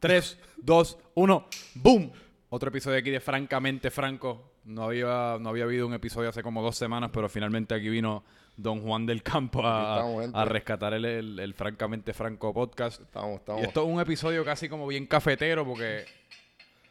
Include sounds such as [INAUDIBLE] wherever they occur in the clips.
3, 2, 1, ¡boom! Otro episodio aquí de Francamente Franco. No había, no había habido un episodio hace como dos semanas, pero finalmente aquí vino Don Juan del Campo a, estamos, a rescatar el, el- el Francamente Franco podcast. Estamos, Y estamos. esto es un episodio casi como bien cafetero porque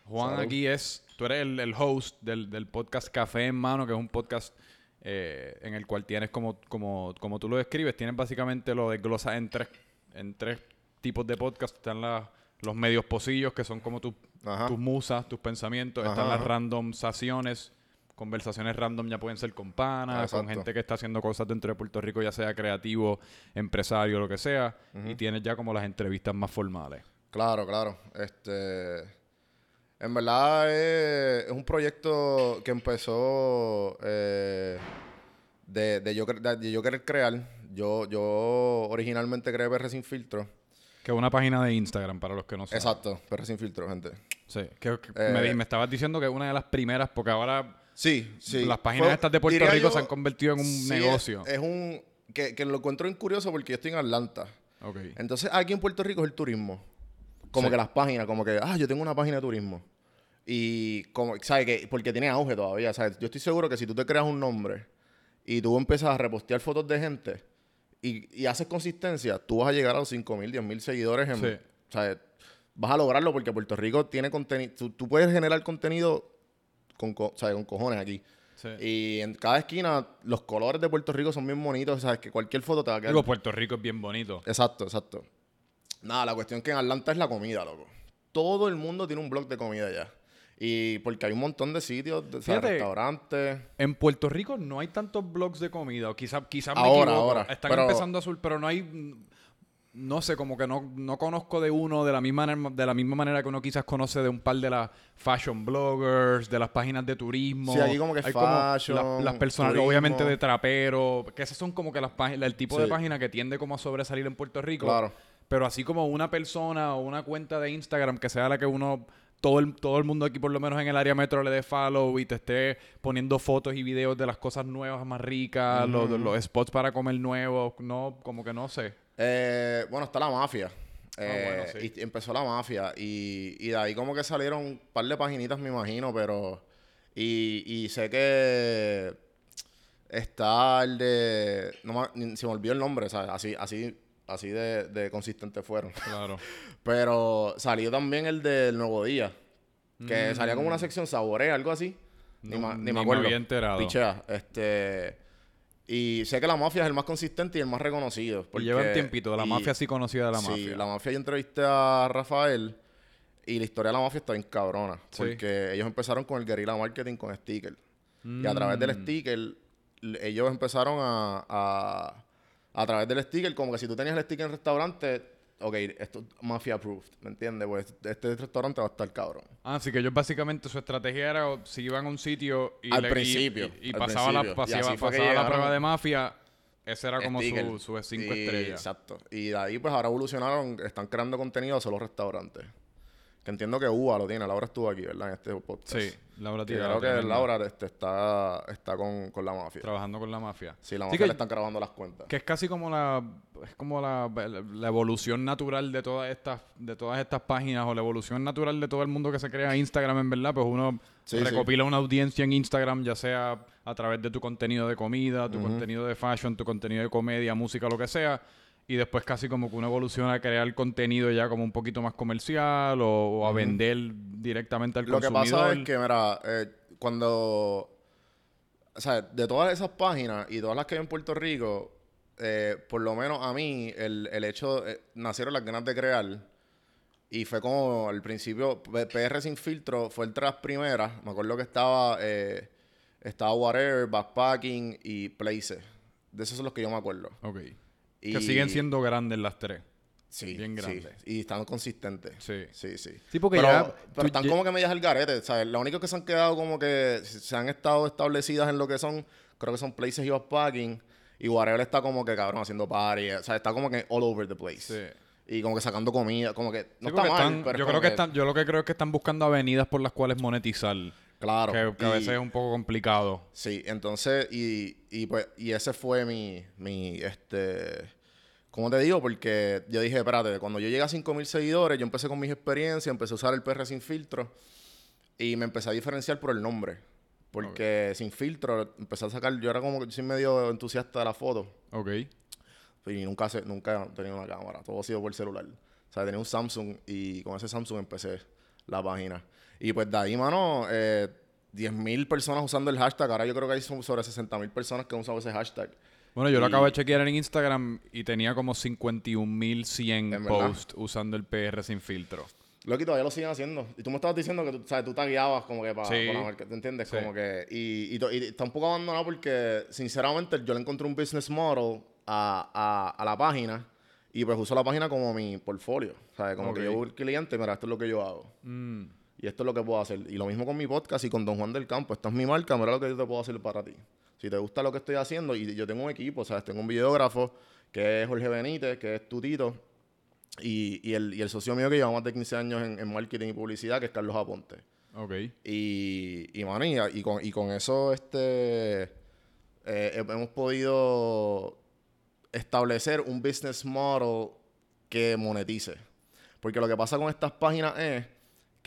Juan Salud. aquí es, tú eres el, el host del, del podcast Café en Mano, que es un podcast eh, en el cual tienes como, como, como tú lo describes, tienes básicamente lo desglosas en tres, en tres tipos de podcast. Están las- los medios pocillos, que son como tus Ajá. tus musas, tus pensamientos. Ajá, Están las ajá. randomsaciones. Conversaciones random ya pueden ser con panas, con gente que está haciendo cosas dentro de Puerto Rico, ya sea creativo, empresario, lo que sea. Y tienes ya como las entrevistas más formales. Claro, claro. Este. En verdad es, es un proyecto que empezó eh, de, de yo, cre- de- de yo querer crear. Yo, yo originalmente creé PR Sin Filtro. Que es una página de Instagram para los que no saben. Exacto, PR Sin Filtro, gente. Sí, que, que Eh, me, estabas diciendo que es una de las primeras, porque ahora Sí, sí. las páginas Fue- estas de Puerto Rico yo, se han convertido en un sí, negocio. Es, es un. Que, que lo encuentro bien curioso porque yo estoy en Atlanta. Ok. Entonces, aquí en Puerto Rico es el turismo. Como Sí. que las páginas, como que, ah, yo tengo una página de turismo. Y, como, ¿sabes qué? Porque tiene auge todavía, ¿sabes? Yo estoy seguro que si tú te creas un nombre y tú empiezas a repostear fotos de gente y, y haces consistencia, tú vas a llegar a los 5 mil, 10 mil seguidores. En, Sí. Vas a lograrlo porque Puerto Rico tiene contenido. Tú, tú puedes generar contenido con, co- con cojones aquí. Sí. Y en cada esquina, los colores de Puerto Rico son bien bonitos. ¿Sabes? Que cualquier foto te va a quedar Digo, Puerto Rico es bien bonito. Exacto, exacto. Nada, la cuestión que en Atlanta es la comida, loco. Todo el mundo tiene un blog de comida ya. Y porque hay un montón de sitios, de, Fíjate, restaurantes. En Puerto Rico no hay tantos blogs de comida. O quizás quizá me Ahora, equivoco. ahora, Están pero- empezando a sur, pero no hay. mm, No sé, como que no, no conozco de uno de la, misma, manera- de la misma manera que uno quizás conoce de un par de las fashion bloggers, de las páginas de turismo. Sí, aquí como que Hay fashion, la- las personas, turismo. obviamente de trapero, que esas son como que las páginas, el tipo de página que tiende como a sobresalir en Puerto Rico. Claro. Pero así como una persona o una cuenta de Instagram que sea la que uno, todo el, todo el mundo aquí por lo menos en el área metro le dé follow y te esté poniendo fotos y videos de las cosas nuevas más ricas, los, los spots para comer nuevos, no, como que no sé. Eh, bueno, está la mafia. Eh, Ah, bueno, sí. y empezó la mafia. Y, y de ahí como que salieron un par de paginitas, me imagino, pero... Y, y sé que está el de... No se me olvidó el nombre, ¿sabes? Así, así, así de, de consistente fueron. Claro. [LAUGHS] Pero salió también el del Nuevo Día. Que salía como una sección saborea, algo así. Ni, Mm. Ma- ni ni me me acuerdo. había enterado. Pichea. Este... Y sé que la mafia es el más consistente y el más reconocido. Y lleva un tiempito, la y- mafia sí conocida de la sí, mafia. la mafia yo entrevisté a Rafael y la historia de la mafia está bien cabrona. Sí. Porque ellos empezaron con el guerrilla marketing con sticker. Y a través Mm. del sticker, l- ellos empezaron a, a... A través del sticker, como que si tú tenías el sticker en el restaurante, ok, esto es mafia approved, ¿me entiendes? Pues este restaurante va a estar cabrón. Ah, así que ellos básicamente su estrategia era o, si iban a un sitio y, Al le- principio, y, y al pasaba, la, principio. Pasaba, pasaba la prueba de mafia, ese era como Sticker. su, su cinco Y- estrellas. Exacto. Y de ahí, pues ahora evolucionaron, están creando contenido hacia los restaurantes. Que entiendo que UA lo tiene. Laura estuvo aquí, ¿verdad? En este podcast. Sí, Laura Tigara, creo que. Laura este, está, está con, con la mafia. trabajando con la mafia. Sí, la Sí, mafia que- le están grabando las cuentas. Que es casi como la es como la, la evolución natural de todas estas de todas estas páginas o la evolución natural de todo el mundo que se crea Instagram en verdad, pues uno Sí, recopila una audiencia en Instagram, ya sea a través de tu contenido de comida, tu contenido de fashion, tu contenido de comedia, música, lo que sea, y después casi como que uno evoluciona a crear contenido ya como un poquito más comercial o, o a vender directamente al Lo que consumidor. pasa es que, mira, eh, cuando... O sea, de todas esas páginas y todas las que hay en Puerto Rico, eh, por lo menos a mí, el, el hecho... eh, nacieron las ganas de crear. Y fue como al principio, PR Sin Filtro fue entre las primeras. Me acuerdo que estaba... eh, estaba Whatever, Backpacking y Places. De esos son los que yo me acuerdo. Ok. Y- Que siguen siendo grandes las tres. Sí, bien sí. grandes. Y están consistentes. Sí. Sí, sí. Sí, porque pero, ya pero están como que medias al garete, ¿sabes? Lo único que se han quedado como que se han estado establecidas en lo que son, creo que son places y backpacking. Y Whatever está como que, cabrón, haciendo party. O sea, está como que all over the place. Sí. Y como que sacando comida, como que no Sí, está mal, están- pero yo creo como que están, yo lo que creo es que están buscando avenidas por las cuales monetizar. Claro. Que, que a veces es un poco complicado. Sí, entonces, y, y pues, y ese fue mi, mi, este, ¿Cómo te digo? Porque yo dije, espérate, cuando yo llegué a 5.000 seguidores, yo empecé con mis experiencias, empecé a usar el PR sin filtro y me empecé a diferenciar por el nombre. Porque sin filtro empecé a sacar, yo era como que soy medio entusiasta de la foto. Ok. Y nunca, se, nunca he tenido una cámara, todo ha sido por celular. O sea, tenía un Samsung y con ese Samsung empecé la página. Y pues de ahí, mano, eh, 10.000 personas usando el hashtag. Ahora yo creo que hay sobre 60.000 personas que han usado ese hashtag. Bueno, yo lo acabo de chequear en Instagram y tenía como 51.100 ¿En verdad? posts usando el PR sin filtro. Loki, todavía lo siguen haciendo. Y tú me estabas diciendo que tú, sabes, tú tagueabas como que para, Sí. la marca, ¿te entiendes? Sí. Como que... Y, y, está un poco abandonado porque, sinceramente, yo le encontré un business model a, a, a la página y pues uso la página como mi portfolio. ¿Sabes? Como que yo voy al cliente, mira, esto es lo que yo hago. Mm. Y esto es lo que puedo hacer. Y lo mismo con mi podcast y con Don Juan del Campo. Esta es mi marca, mira lo que yo te puedo hacer para ti. Si te gusta lo que estoy haciendo, y yo tengo un equipo, ¿sabes? Tengo un videógrafo que es Jorge Benítez, que es Tutito, y, y, el, y el socio mío que lleva más de 15 años en, en marketing y publicidad, que es Carlos Aponte. Ok. Y, y, man, y, y con, y con eso este, eh, hemos podido establecer un business model que monetice. Porque lo que pasa con estas páginas es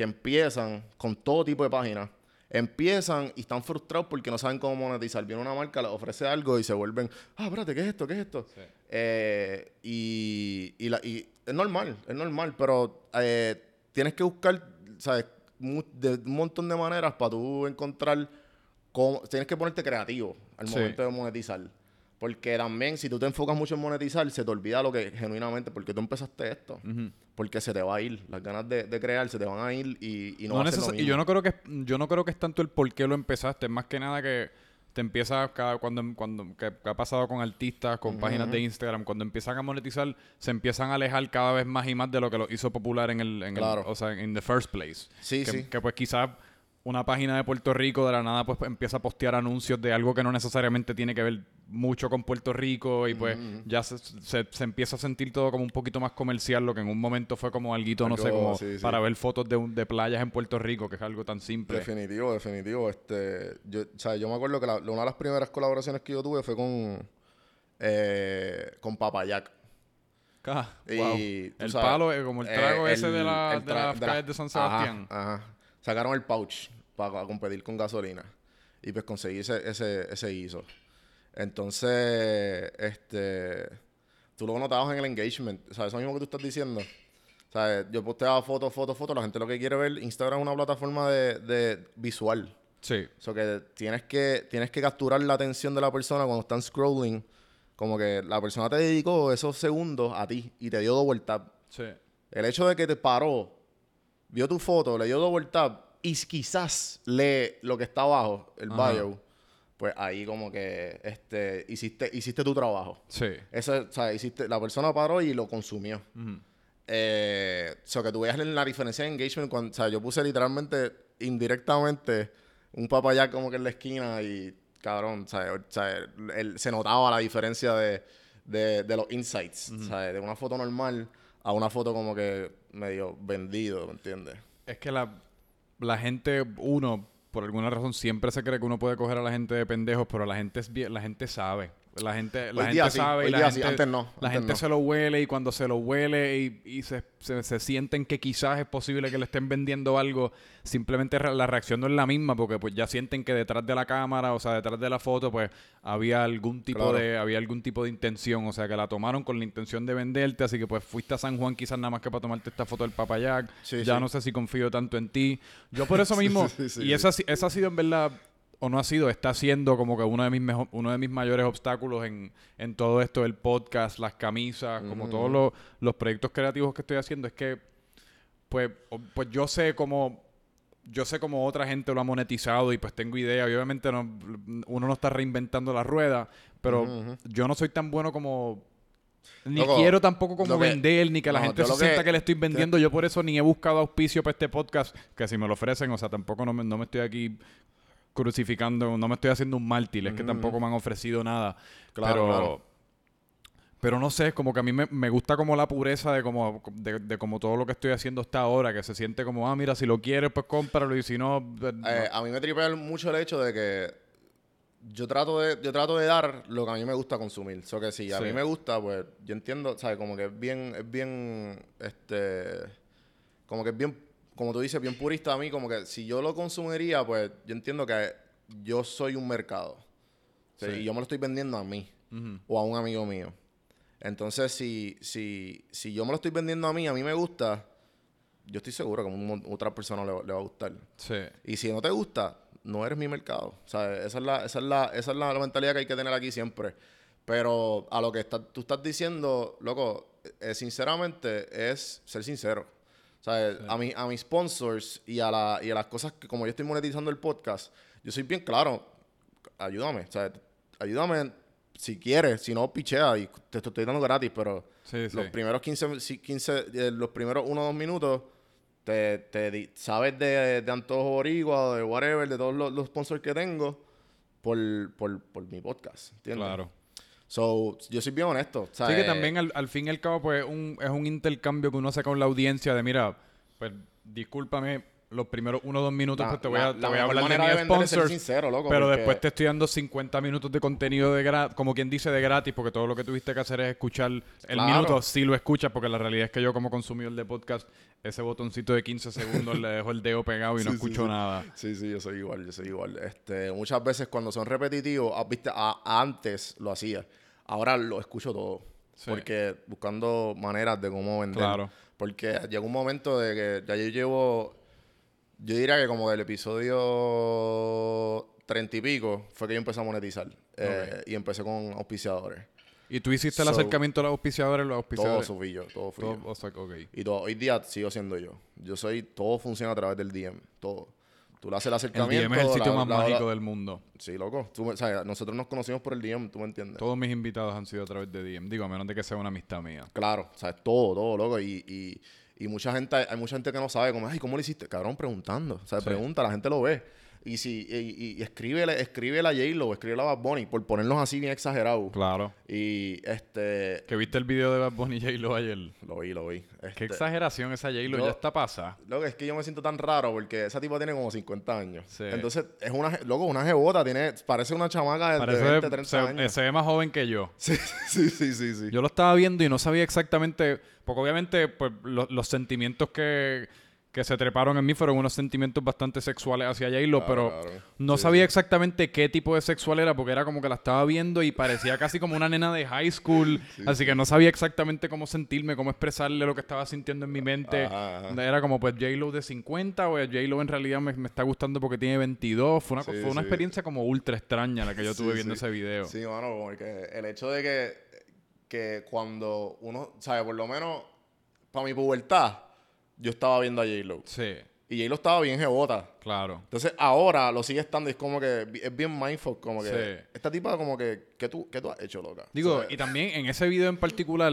que empiezan con todo tipo de páginas. Empiezan y están frustrados porque no saben cómo monetizar. Viene una marca, les ofrece algo y se vuelven, ah, espérate, ¿qué es esto? ¿Qué es esto? Sí. Eh, y, y, la- y es normal, es normal, pero eh, tienes que buscar, ¿sabes? De un montón de maneras para tú encontrar cómo. Tienes que ponerte creativo al Sí. momento de monetizar. Porque también, si tú te enfocas mucho en monetizar, se te olvida lo que genuinamente, porque tú empezaste esto. Porque se te va a ir. Las ganas de, de crear se te van a ir y, y no, No va a ser lo y yo no creo que yo no creo que es tanto el por qué lo empezaste, es más que nada que te empiezas cada cuando cuando que, que ha pasado con artistas, con páginas de Instagram, cuando empiezan a monetizar, se empiezan a alejar cada vez más y más de lo que lo hizo popular en el, en el- Claro. o sea, en the first place. Sí, que, sí. que pues quizás una página de Puerto Rico de la nada pues empieza a postear anuncios de algo que no necesariamente tiene que ver mucho con Puerto Rico y pues ya se, se- se empieza a sentir todo como un poquito más comercial, lo que en un momento fue como alguito, no sé, Algo, como sí, sí. para ver fotos de, un- de playas en Puerto Rico, que es algo tan simple. Definitivo, definitivo. Este, yo, o sea, yo me acuerdo que la- una de las primeras colaboraciones que yo tuve fue con, eh, con Papayac. Ah, wow. El sabes, palo, eh, como el trago eh, ese el- de, la, de las la- calles de San Ajá, Sebastián. Ajá, Sacaron el pouch para competir con gasolina. Y pues conseguí ese, ese, ese ISO. Entonces, este, tú lo notabas en el engagement. O sea, eso mismo que tú estás diciendo. O sea, yo posteaba fotos, fotos, fotos. La gente lo que quiere ver, Instagram es una plataforma de, de visual. Sí. So que tienes que tienes que capturar la atención de la persona cuando están scrolling. Como que la persona te dedicó esos segundos a ti y te dio double tap. Sí. El hecho de que te paró, vio tu foto, le dio double tap y quizás lee lo que está abajo, el Ajá. bio, pues ahí como que este hiciste hiciste tu trabajo. Sí. Eso, o sea, hiciste, la persona paró y lo consumió. Ujú. Eh, o sea, que tú veas la diferencia de engagement. Cuando, o sea, yo puse literalmente, indirectamente, un papaya como que en la esquina y, cabrón, o sea, o sea, el- se notaba la diferencia de, de, de los insights. O sea, de una foto normal a una foto como que medio vendido, ¿me entiendes? Es que la, la gente, uno, por alguna razón, siempre se cree que uno puede coger a la gente de pendejos, pero la gente es la gente sabe. La gente, la gente sí, sabe y la sí, gente, antes no, la gente no. se lo huele y cuando se lo huele y, y se, se, se sienten que quizás es posible que le estén vendiendo algo, simplemente la reacción no es la misma porque pues ya sienten que detrás de la cámara, o sea, detrás de la foto, pues había algún tipo Claro. de, había algún tipo de intención, o sea, que la tomaron con la intención de venderte, así que pues fuiste a San Juan quizás nada más que para tomarte esta foto del papayac, Sí, ya no sé si confío tanto en ti. Yo por eso [LAUGHS] mismo, y sí. esa, esa ha sido en verdad, o no ha sido, está siendo como que uno de mis mejo- uno de mis mayores obstáculos en, en todo esto, el podcast, las camisas, como todos los, los proyectos creativos que estoy haciendo, es que pues, pues yo sé cómo yo sé cómo otra gente lo ha monetizado y pues tengo idea. Y obviamente no, uno no está reinventando la rueda, pero yo no soy tan bueno como... Ni Loco, quiero tampoco como lo que- vender, ni que la gente se lo que- sienta que le estoy vendiendo. Yo por eso ni he buscado auspicio para este podcast, que si me lo ofrecen, o sea, tampoco no me, no me estoy aquí crucificando, no me estoy haciendo un mártir, es que Ujú. tampoco me han ofrecido nada. Claro, pero, claro. pero no sé, como que a mí me, me gusta como la pureza de como, de, de como todo lo que estoy haciendo hasta ahora, que se siente como, ah, mira, si lo quieres, pues cómpralo y si no... pues, no. Eh, a mí me tripea mucho el hecho de que yo trato de yo trato de dar lo que a mí me gusta consumir. O sea que si a Sí. mí me gusta, pues yo entiendo, ¿sabes? Como que es bien, es bien, este, como que es bien, como tú dices, bien purista a mí, como que si yo lo consumiría, pues yo entiendo que yo soy un mercado. Sí. Y yo me lo estoy vendiendo a mí o a un amigo mío. Entonces, si, si, si yo me lo estoy vendiendo a mí, a mí me gusta, yo estoy seguro que a otra persona le, va- le va a gustar. Sí. Y si no te gusta, no eres mi mercado. O sea, esa es la, esa es la, esa es la mentalidad que hay que tener aquí siempre. Pero a lo que está- tú estás diciendo, loco, eh, sinceramente es ser sincero. O sea, a, mi, a mis sponsors y a, la, y a las cosas que como yo estoy monetizando el podcast, yo soy bien claro. Ayúdame. O sea, ayúdame si quieres. Si no, pichea y te estoy dando gratis, pero Sí, sí. los primeros 15, si- 15 eh, los primeros 1 o 2 minutos, te, te sabes de, de Antojo Boricua, de whatever, de todos los, los sponsors que tengo por, por, por mi podcast. ¿entiendes? Claro. So, yo soy bien honesto. o sea, Sí, que eh, también al, al fin y al cabo, pues, un, es un intercambio que uno saca con la audiencia de, mira, pues, discúlpame, los primeros uno o dos minutos, la- pues te voy a, la- te voy a hablar de mis sponsors. sincero, loco, pero porque- después te estoy dando 50 minutos de contenido de gratis, como quien dice, de gratis, porque todo lo que tuviste que hacer es escuchar el Claro. minuto, si lo escuchas, porque la realidad es que yo como consumidor de podcast, ese botoncito de 15 segundos [LAUGHS] le dejo el dedo pegado y no Sí, sí, escucho sí. nada. Sí, sí, yo soy igual, yo soy igual. Este, muchas veces cuando son repetitivos, ah, viste, a- antes lo hacía. Ahora lo escucho todo. Sí. Porque buscando maneras de cómo vender. Claro. Porque llegó un momento de que ya yo llevo, yo diría que como del episodio treinta y pico fue que yo empecé a monetizar. Eh, y empecé con auspiciadores. Y tú hiciste el acercamiento a los auspiciadores, los Todo auspiciadores. eso fui yo, todo fui Todo- yo. o sea, ok. Y todo, hoy día sigo siendo yo. Yo soy, todo funciona a través del DM, todo. Tú le haces el El acercamiento. DM es el sitio la- más la- mágico la- del mundo. Sí, loco. Tú o sea, nosotros nos conocimos por el DM, tú me entiendes. Todos mis invitados han sido a través de DM. Digo, a menos de que sea una amistad mía. Claro, o sea, todo, todo, loco. Y, y, y mucha gente, hay mucha gente que no sabe cómo, ay, ¿cómo lo hiciste? Cabrón, preguntando. O sea, Sí. pregunta, la gente lo ve. Y si, y, y, escríbele, escríbele a J-Lo, escríbele a Bad Bunny, por ponernos así bien exagerados. Claro. Y este, Que viste el video de Bad Bunny y J-Lo ayer. lo vi, lo vi. Qué Este, exageración esa J-Lo, ya está pasada. Loco, es que yo me siento tan raro porque esa tipa tiene como 50 años. Sí. Entonces, es una, loco, una jebota, tiene, parece una chamaca de, de Parece 20, 30 se, años. se ve más joven que yo. Sí, [LAUGHS] sí, sí, sí, sí. Yo lo estaba viendo y no sabía exactamente, porque obviamente pues, lo- los sentimientos que, que se treparon en mí fueron unos sentimientos bastante sexuales hacia J-Lo, Claro, pero claro. no Sí, sabía sí. exactamente qué tipo de sexual era, porque era como que la estaba viendo y parecía casi como una nena de high school, [LAUGHS] así que no sabía exactamente cómo sentirme, cómo expresarle lo que estaba sintiendo en mi mente. Ajá, ajá. Era como pues J-Lo de 50 o J-Lo en realidad me, me está gustando porque tiene 22. Fue una, fue una experiencia como ultra extraña la que yo tuve viendo ese video. Sí, mano, porque el hecho de que, que cuando uno, ¿sabes? Por lo menos, para mi pubertad, yo estaba viendo a J-Lo. Sí, Y J-Lo estaba bien jebota. claro. Entonces, ahora lo sigue estando y es como que es bien mindful, como que Sí. esta tipa como que, ¿qué tú, qué tú has hecho, loca? Digo, O sea, y también en ese video en particular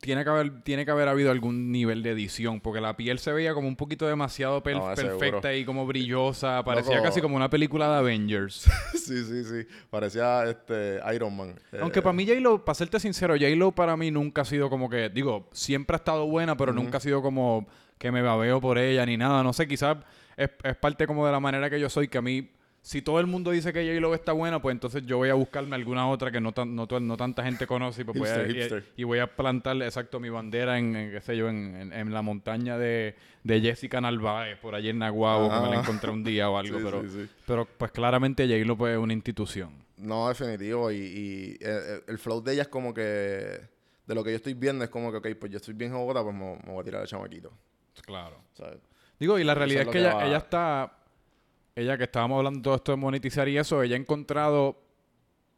tiene que haber tiene que haber habido algún nivel de edición porque la piel se veía como un poquito demasiado per- No, de perfecta y como brillosa, parecía Loco. casi como una película de Avengers. [LAUGHS] sí, sí, sí. Parecía este Iron Man. Eh, Aunque para mí J-Lo, para serte sincero, J-Lo para mí nunca ha sido como que, digo, siempre ha estado buena, pero nunca ha sido como que me babeo por ella ni nada. No sé, quizás es, es parte como de la manera que yo soy, que a mí, si todo el mundo dice que J-Lo está buena, pues entonces yo voy a buscarme alguna otra que no, tan- no, no tanta gente conoce y, pues voy a, Hipster, y- voy a plantarle, exacto, mi bandera en, en, qué sé yo, en, en- en la montaña de, de Jessica Narváez, por allí en Naguabo, que me la Ah. encontré un día o [LAUGHS] algo, Sí, pero, sí, sí. pero pues claramente J-Lo pues, es una institución. No, definitivo. Y, y, eh, el flow de ella es como que, de lo que yo estoy viendo, es como que, ok, pues yo estoy bien jodida, pues me, me voy a tirar el chamaquito. Claro. ¿sabes? Digo, y la realidad es que, que ella, va- ella está, ella que estábamos hablando de todo esto de monetizar y eso, ella ha encontrado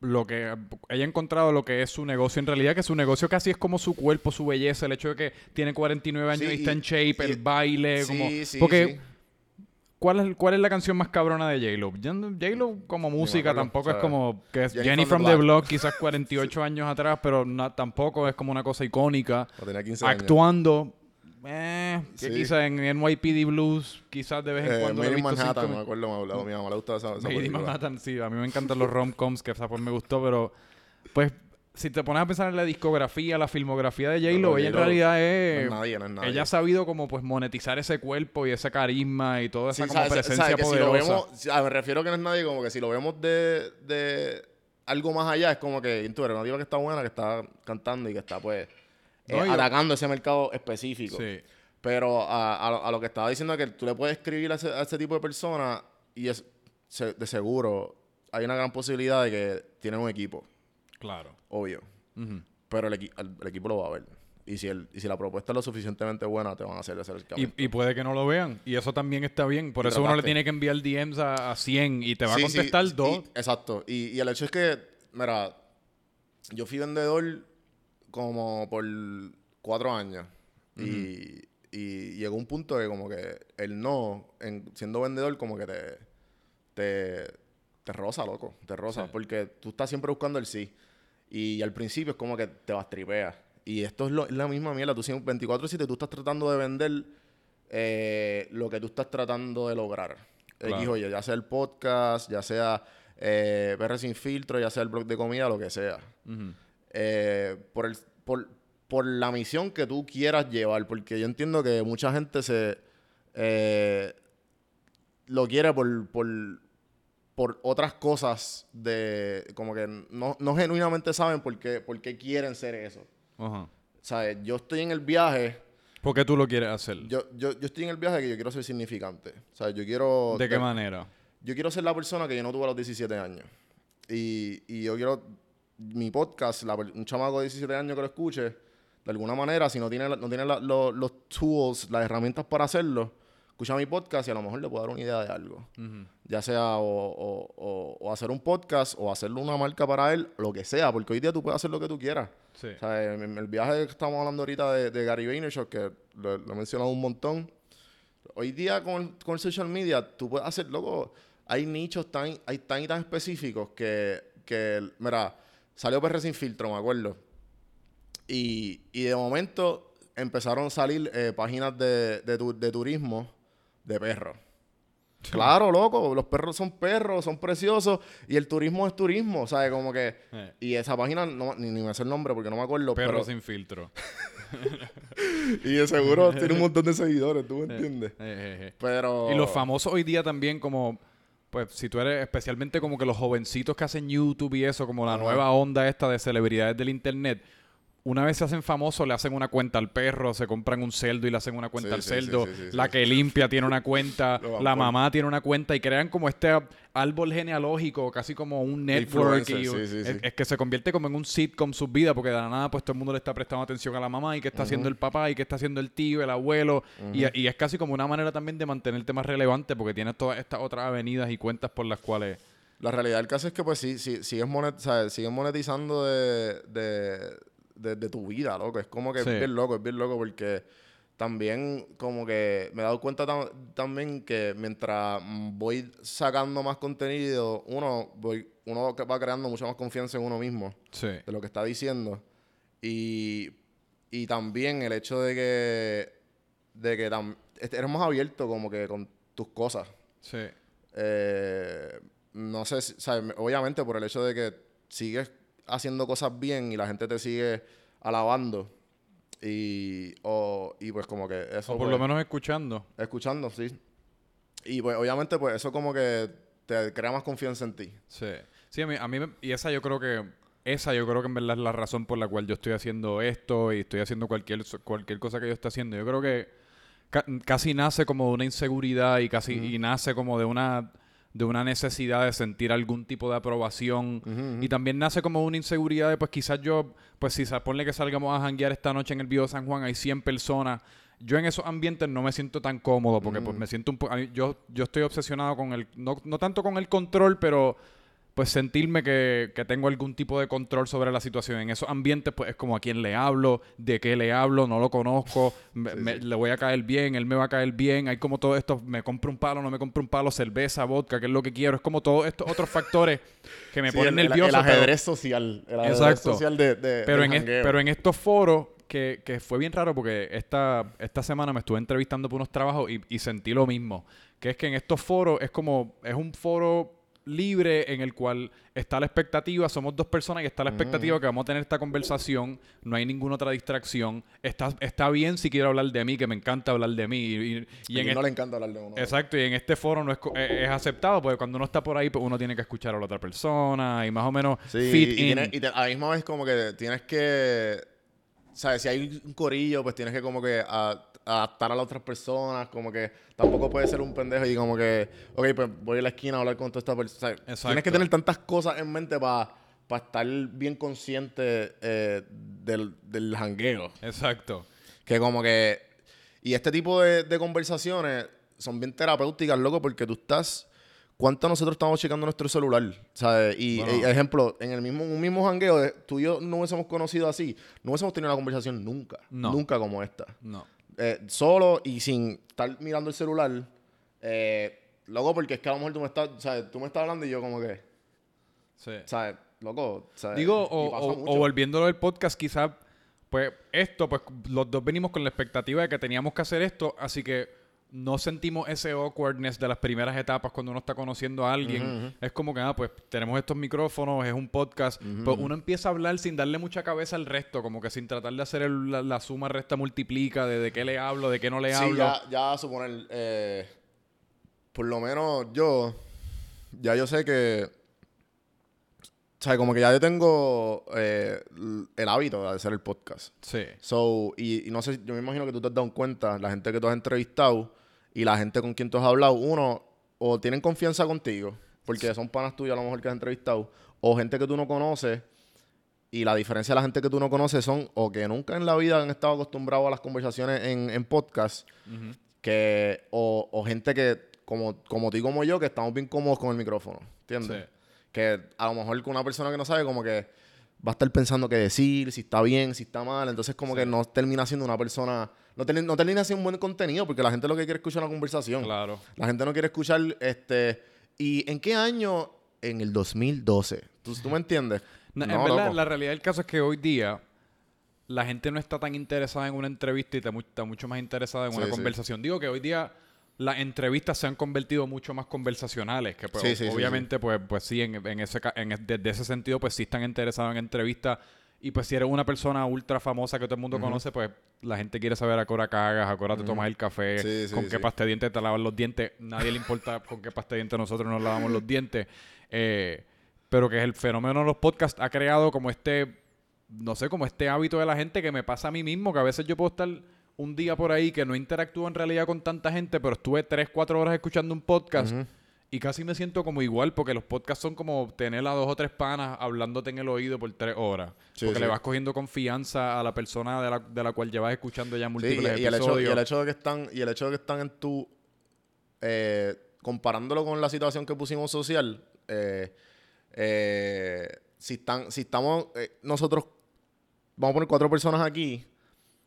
lo que, ella ha encontrado lo que es su negocio en realidad, que su negocio casi es como su cuerpo, su belleza, el hecho de que tiene 49 años Sí, y está en shape, y- el baile, Sí, como... sí, porque, sí. ¿cuál, es, ¿cuál es la canción más cabrona de J-Lo? J-Lo como música acuerdo, tampoco o sea, es como... que es Jenny Jenny from from the the Block. Block, quizás [LAUGHS] 48 años atrás, pero no- tampoco es como una cosa icónica O tenía 15 años. Eh, que Sí. quizás en NYPD Blues, quizás de vez en Eh, cuando. lo Made in Manhattan, cinco me acuerdo, me hablaba, mi mamá le gustaba esa, esa Made in. Manhattan, sí, a mí me encantan los rom-coms, que esa pues me gustó, pero pues si te pones a pensar en la discografía, la filmografía de J-Lo, No, ella en J-Lo realidad es... no es nadie, no es nadie. Ella ha sabido como pues monetizar ese cuerpo y ese carisma y toda esa Sí, como sabes, presencia sabes que si lo poderosa. vemos, me refiero a que no es nadie, como que si lo vemos de, de algo más allá, es como que tú eres una diva que está buena, que está cantando y que está pues eh, yo- atacando ese mercado específico. Sí. Pero a, a lo- a lo que estaba diciendo es que tú le puedes escribir a ese, a ese tipo de personas y es se- de seguro hay una gran posibilidad de que tienen un equipo, Claro. obvio. Pero el, equi- el- el equipo lo va a ver. Y si, el, y si la propuesta es lo suficientemente buena, te van a hacer ese. Y, y puede que no lo vean. Y eso también está bien. Por Y eso uno le tiene que enviar DMs a, a 100 y te va Sí, a sí, contestar y- dos. exacto. Y, y el hecho es que, mira, yo fui vendedor como por cuatro años. y, y llegó un punto que como que el no, en, siendo vendedor, como que te, te, te roza, loco. Te roza. Sí. Porque tú estás siempre buscando el sí. Y al principio es como que te vas tripeas. Y esto es, lo- es la misma mierda. Tú siempre, 24-7, tú estás tratando de vender eh, lo que tú estás tratando de lograr. Claro. X o Y, ya sea el podcast, ya sea eh, PR sin filtro, ya sea el blog de comida, lo que sea. Ujú. Eh, por, el, por, por la misión que tú quieras llevar, porque yo entiendo que mucha gente se eh, lo quiere por, por, por otras cosas de como que no, no genuinamente saben por qué, por qué quieren ser eso. Ajá. ¿Sabes? Yo estoy en el viaje, ¿Por qué tú lo quieres hacer? yo, yo, yo estoy en el viaje que yo quiero ser significante. ¿Sabes? Yo quiero... ¿De qué manera? yo quiero ser la persona que yo no tuve a los 17 años. Y, y yo quiero, mi podcast, la un chamaco de 17 años que lo escuche, de alguna manera, si no tiene, la- no tiene la- lo- los tools, las herramientas para hacerlo, escucha mi podcast y a lo mejor le puedo dar una idea de algo. Ujú. Ya sea o, o- o- o hacer un podcast o hacerle una marca para él, lo que sea, porque hoy día tú puedes hacer lo que tú quieras. Sí. O sea, en, en el viaje que estamos hablando ahorita de, de Gary Vaynerchuk, que lo, lo he mencionado un montón, hoy día con, con el social media, tú puedes hacer, loco, hay nichos tan, hay tan y tan específicos que, que, mira, salió PR sin filtro, me acuerdo. Y, y de momento empezaron a salir eh, páginas de, de, tu- de turismo de perros. Claro, loco, los perros son perros, son preciosos y el turismo es turismo, ¿sabes? Como que... Eh. Y esa página, no, ni, ni me sé el nombre porque no me acuerdo, Perro pero... sin filtro. [LAUGHS] Y de seguro tiene un [LAUGHS] montón de seguidores, ¿tú me entiendes? Eh, eh. Pero... Y los famosos hoy día también como... Pues si tú eres especialmente como que los jovencitos que hacen YouTube y eso, como la nueva onda esta de celebridades del internet, una vez se hacen famosos, le hacen una cuenta al perro, se compran un celdo y le hacen una cuenta Sí, al sí, celdo. sí, la que limpia tiene una cuenta, [LAUGHS] la mamá tiene una cuenta y crean como este árbol genealógico, casi como un network. y es, que se convierte como en un sitcom su vida, porque de la nada pues todo el mundo le está prestando atención a la mamá y qué está haciendo el papá y qué está haciendo el tío, el abuelo. y, y es casi como una manera también de mantenerte más relevante porque tienes todas estas otras avenidas y cuentas por las cuales... La realidad del caso es que, pues, sí, sí, sigues, monet- sigues monetizando de, de, de- de tu vida, loco. Es como que Sí. es bien loco, es bien loco porque también como que me he dado cuenta tam- también que mientras voy sacando más contenido, uno, voy, uno que va creando mucha más confianza en uno mismo Sí. de lo que está diciendo. Y, y también el hecho de que, de que eres más abierto como que con tus cosas. Sí. Eh, no sé, si- obviamente por el hecho de que sigues haciendo cosas bien y la gente te sigue alabando. Y, o- y pues como que eso... O por pues, lo menos escuchando. Escuchando, sí. Y pues obviamente pues eso como que te crea más confianza en ti. Sí. Sí, a mí, a mí me- y esa yo creo que esa yo creo que en verdad es la razón por la cual yo estoy haciendo esto y estoy haciendo cualquier cualquier cosa que yo esté haciendo. Yo creo que ca- casi nace como de una inseguridad y casi y nace como de una de una necesidad de sentir algún tipo de aprobación. Y también nace como una inseguridad de pues quizás yo pues si ponle que salgamos a janguear esta noche en el Bio San Juan hay 100 personas. Yo en esos ambientes no me siento tan cómodo porque pues me siento un poco yo yo estoy obsesionado con el no, no tanto con el control pero pues sentirme que, que tengo algún tipo de control sobre la situación. En esos ambientes, pues es como a quién le hablo, de qué le hablo, no lo conozco, me- me- le voy a caer bien, él me va a caer bien, hay como todo esto, me compro un palo, no me compro un palo, cerveza, vodka, que es lo que quiero, es como todos estos otros factores que me Sí, ponen el- el- nervioso. El, pero- ajedrez social. El ajedrez Exacto. social de, de- pero, en es- jangueo. pero en estos foros, que, que fue bien raro porque esta, esta semana me estuve entrevistando por unos trabajos y, y sentí lo mismo. Que es que en estos foros es como, es un foro libre en el cual está la expectativa, somos dos personas y está la expectativa que vamos a tener esta conversación, no hay ninguna otra distracción. Está, está bien si quiero hablar de mí, que me encanta hablar de mí. Y, y- y Y, en no este- le encanta hablar de uno. Exacto, y en este foro no es, co- es, es aceptado, porque cuando uno está por ahí, pues uno tiene que escuchar a la otra persona y más o menos Sí, fit y, in. tienes- y te- a la misma vez como que tienes que, ¿sabes? Si hay un corillo, pues tienes que como que a- adaptar a las otras personas, como que tampoco puedes ser un pendejo y como que, ok, pues voy a la esquina a hablar con toda esta persona. Tienes Exacto. que tener tantas cosas en mente para estar bien consciente eh, del, del jangueo. Exacto. Que como que... Y este tipo de, de conversaciones son bien terapéuticas, loco, porque tú estás... ¿Cuánto nosotros estamos checando nuestro celular? ¿Sabes? Y, Bueno. eh, ejemplo, en el mismo, un mismo jangueo, de- tú y yo no hubiésemos conocido así, no hubiésemos tenido una conversación nunca. No. Nunca como esta. No. Eh, solo y sin estar mirando el celular. Eh, loco, porque es que a lo mejor tú me estás, ¿sabes? Tú me estás hablando y yo como que, Sí. ¿sabes? Loco, ¿sabes? Digo, o, o- o volviéndolo del podcast, quizás, pues esto, pues los dos venimos con la expectativa de que teníamos que hacer esto, así que no sentimos ese awkwardness de las primeras etapas cuando uno está conociendo a alguien. Es como que, ah, pues tenemos estos micrófonos, es un podcast, pues uno empieza a hablar sin darle mucha cabeza al resto, como que sin tratar de hacer el- la, la suma, resta, multiplica, de, de qué le hablo, de qué no le Sí, hablo. ya, ya suponer, eh, por lo menos yo, ya yo sé que, o sea, como que ya yo tengo eh, el hábito de hacer el podcast. Sí. So, y, y no sé, yo me imagino que tú te has dado cuenta, la gente que tú has entrevistado y la gente con quien tú has hablado, uno, o tienen confianza contigo, porque son panas tuyas a lo mejor que has entrevistado, o gente que tú no conoces, y la diferencia de la gente que tú no conoces son, o que nunca en la vida han estado acostumbrados a las conversaciones en, en podcast, que, o, o gente que, como, como tú y como yo, que estamos bien cómodos con el micrófono, ¿entiendes? Sí. Que a lo mejor con una persona que no sabe, como que va a estar pensando qué decir, si está bien, si está mal. Entonces, como que no termina siendo una persona. No, termina- no termina siendo un buen contenido, porque la gente lo que quiere es escuchar una conversación. Claro. La gente no quiere escuchar, este. ¿Y en qué año? En el 2012. ¿Tú, tú me entiendes? No, en verdad, loco. la realidad del caso es que hoy día la gente no está tan interesada en una entrevista y está, mu- está mucho más interesada en Sí, una sí. conversación. Digo que hoy día las entrevistas se han convertido mucho más conversacionales, que pues, Sí, sí, sí, obviamente pues, pues sí, en, en ese, en, es- desde ese sentido pues sí están interesados en entrevistas y pues si eres una persona ultra famosa que todo el mundo conoce, pues la gente quiere saber a qué hora cagas, a qué hora te tomas el café, Sí, sí, con qué sí. pasta de dientes te lavas los dientes. Nadie le importa [LAUGHS] con qué pasta de dientes nosotros nos lavamos los dientes. Eh, pero que el fenómeno de los podcasts ha creado como este, no sé, como este hábito de la gente que me pasa a mí mismo, que a veces yo puedo estar un día por ahí que no interactúo en realidad con tanta gente, pero estuve 3, 4 horas escuchando un podcast y casi me siento como igual, porque los podcasts son como tener a dos o tres panas hablándote en el oído por tres horas. Sí, porque sí. le vas cogiendo confianza a la persona de la, de la cual llevas escuchando ya Sí, y, múltiples y el hecho, y episodios. el hecho de que están, y el hecho de que están en tu eh, comparándolo con la situación que pusimos social, eh, eh, si están, si estamos eh, nosotros, vamos a poner cuatro personas aquí,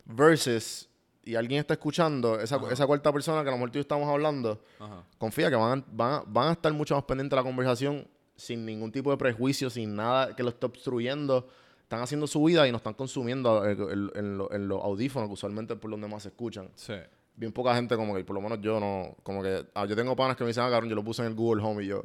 versus y alguien está escuchando, esa, esa cuarta persona que a lo mejor tú y yo estamos hablando, Ajá. confía que van a, van, van a estar mucho más pendientes de la conversación sin ningún tipo de prejuicio, sin nada que lo esté obstruyendo. Están haciendo su vida y nos están consumiendo eh, en, en lo- en los audífonos, que usualmente es por donde más se escuchan. Sí. Bien poca gente, como que, por lo menos yo no, como que, ah, yo tengo panas que me dicen, ah, cabrón, yo lo puse en el Google Home y yo,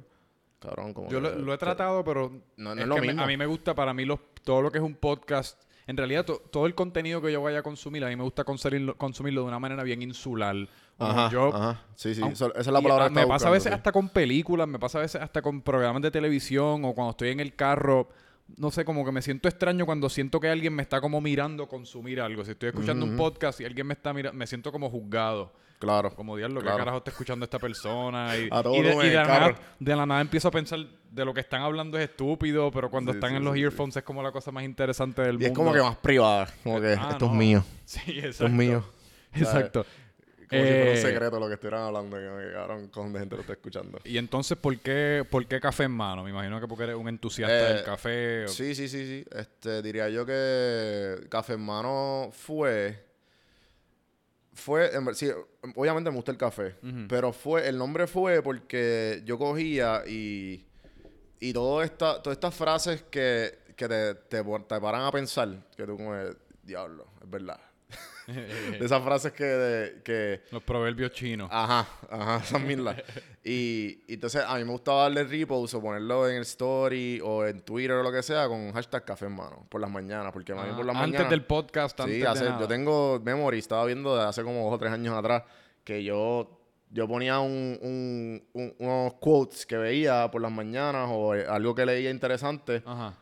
cabrón, como Yo que- lo, lo he que- tratado, pero No- no es es lo que me- mismo. a mí me gusta, para mí, los, todo lo que es un podcast, en realidad to- todo el contenido que yo vaya a consumir, a mí me gusta consumirlo, consumirlo de una manera bien insular. Ajá, yo, ajá, sí, sí, esa es la y, palabra que Me pasa a veces sí. hasta con películas, me pasa a veces hasta con programas de televisión o cuando estoy en el carro. No sé, como que me siento extraño cuando siento que alguien me está como mirando consumir algo. Si estoy escuchando un podcast y alguien me está mirando, me siento como juzgado. Claro. Como diablo, Claro. ¿qué carajo está escuchando esta persona? Y, A todo y de, y la nada, de la nada empiezo a pensar de lo que están hablando es estúpido, pero cuando Sí, están sí, en los sí, earphones es como la cosa más interesante del Y mundo. es como que más privada, como que Ah, esto no. es mío, [LAUGHS] Sí, exacto. esto es mío. [LAUGHS] Exacto. Como si fuera Eh, un secreto lo que estuvieran hablando, que me cabrón, con de gente lo está escuchando. Y entonces, ¿por qué, ¿por qué café en mano? Me imagino que porque eres un entusiasta Eh, del café. o- Sí, sí, sí, sí. Este, diría yo que Café Hermano fue. Fue, en ver- sí, obviamente me gusta el café, pero fue, el nombre fue porque yo cogía y, y todo esta, todas estas frases que, que te, te, te paran a pensar, que tú como, diablo, es verdad. [LAUGHS] de esas frases que, de- que Los proverbios chinos. Ajá, ajá, esas mismas. [LAUGHS] y, y entonces a mí me gustaba darle repost o ponerlo en el story o en Twitter o lo que sea con hashtag café en mano por las mañanas. Porque a mí Ah, por las antes mañanas. del podcast, antes Sí, de hace- nada. yo tengo memory, estaba viendo de hace como dos o tres años atrás que yo, yo ponía un, un- un- unos quotes que veía por las mañanas o eh, algo que leía interesante, Ajá.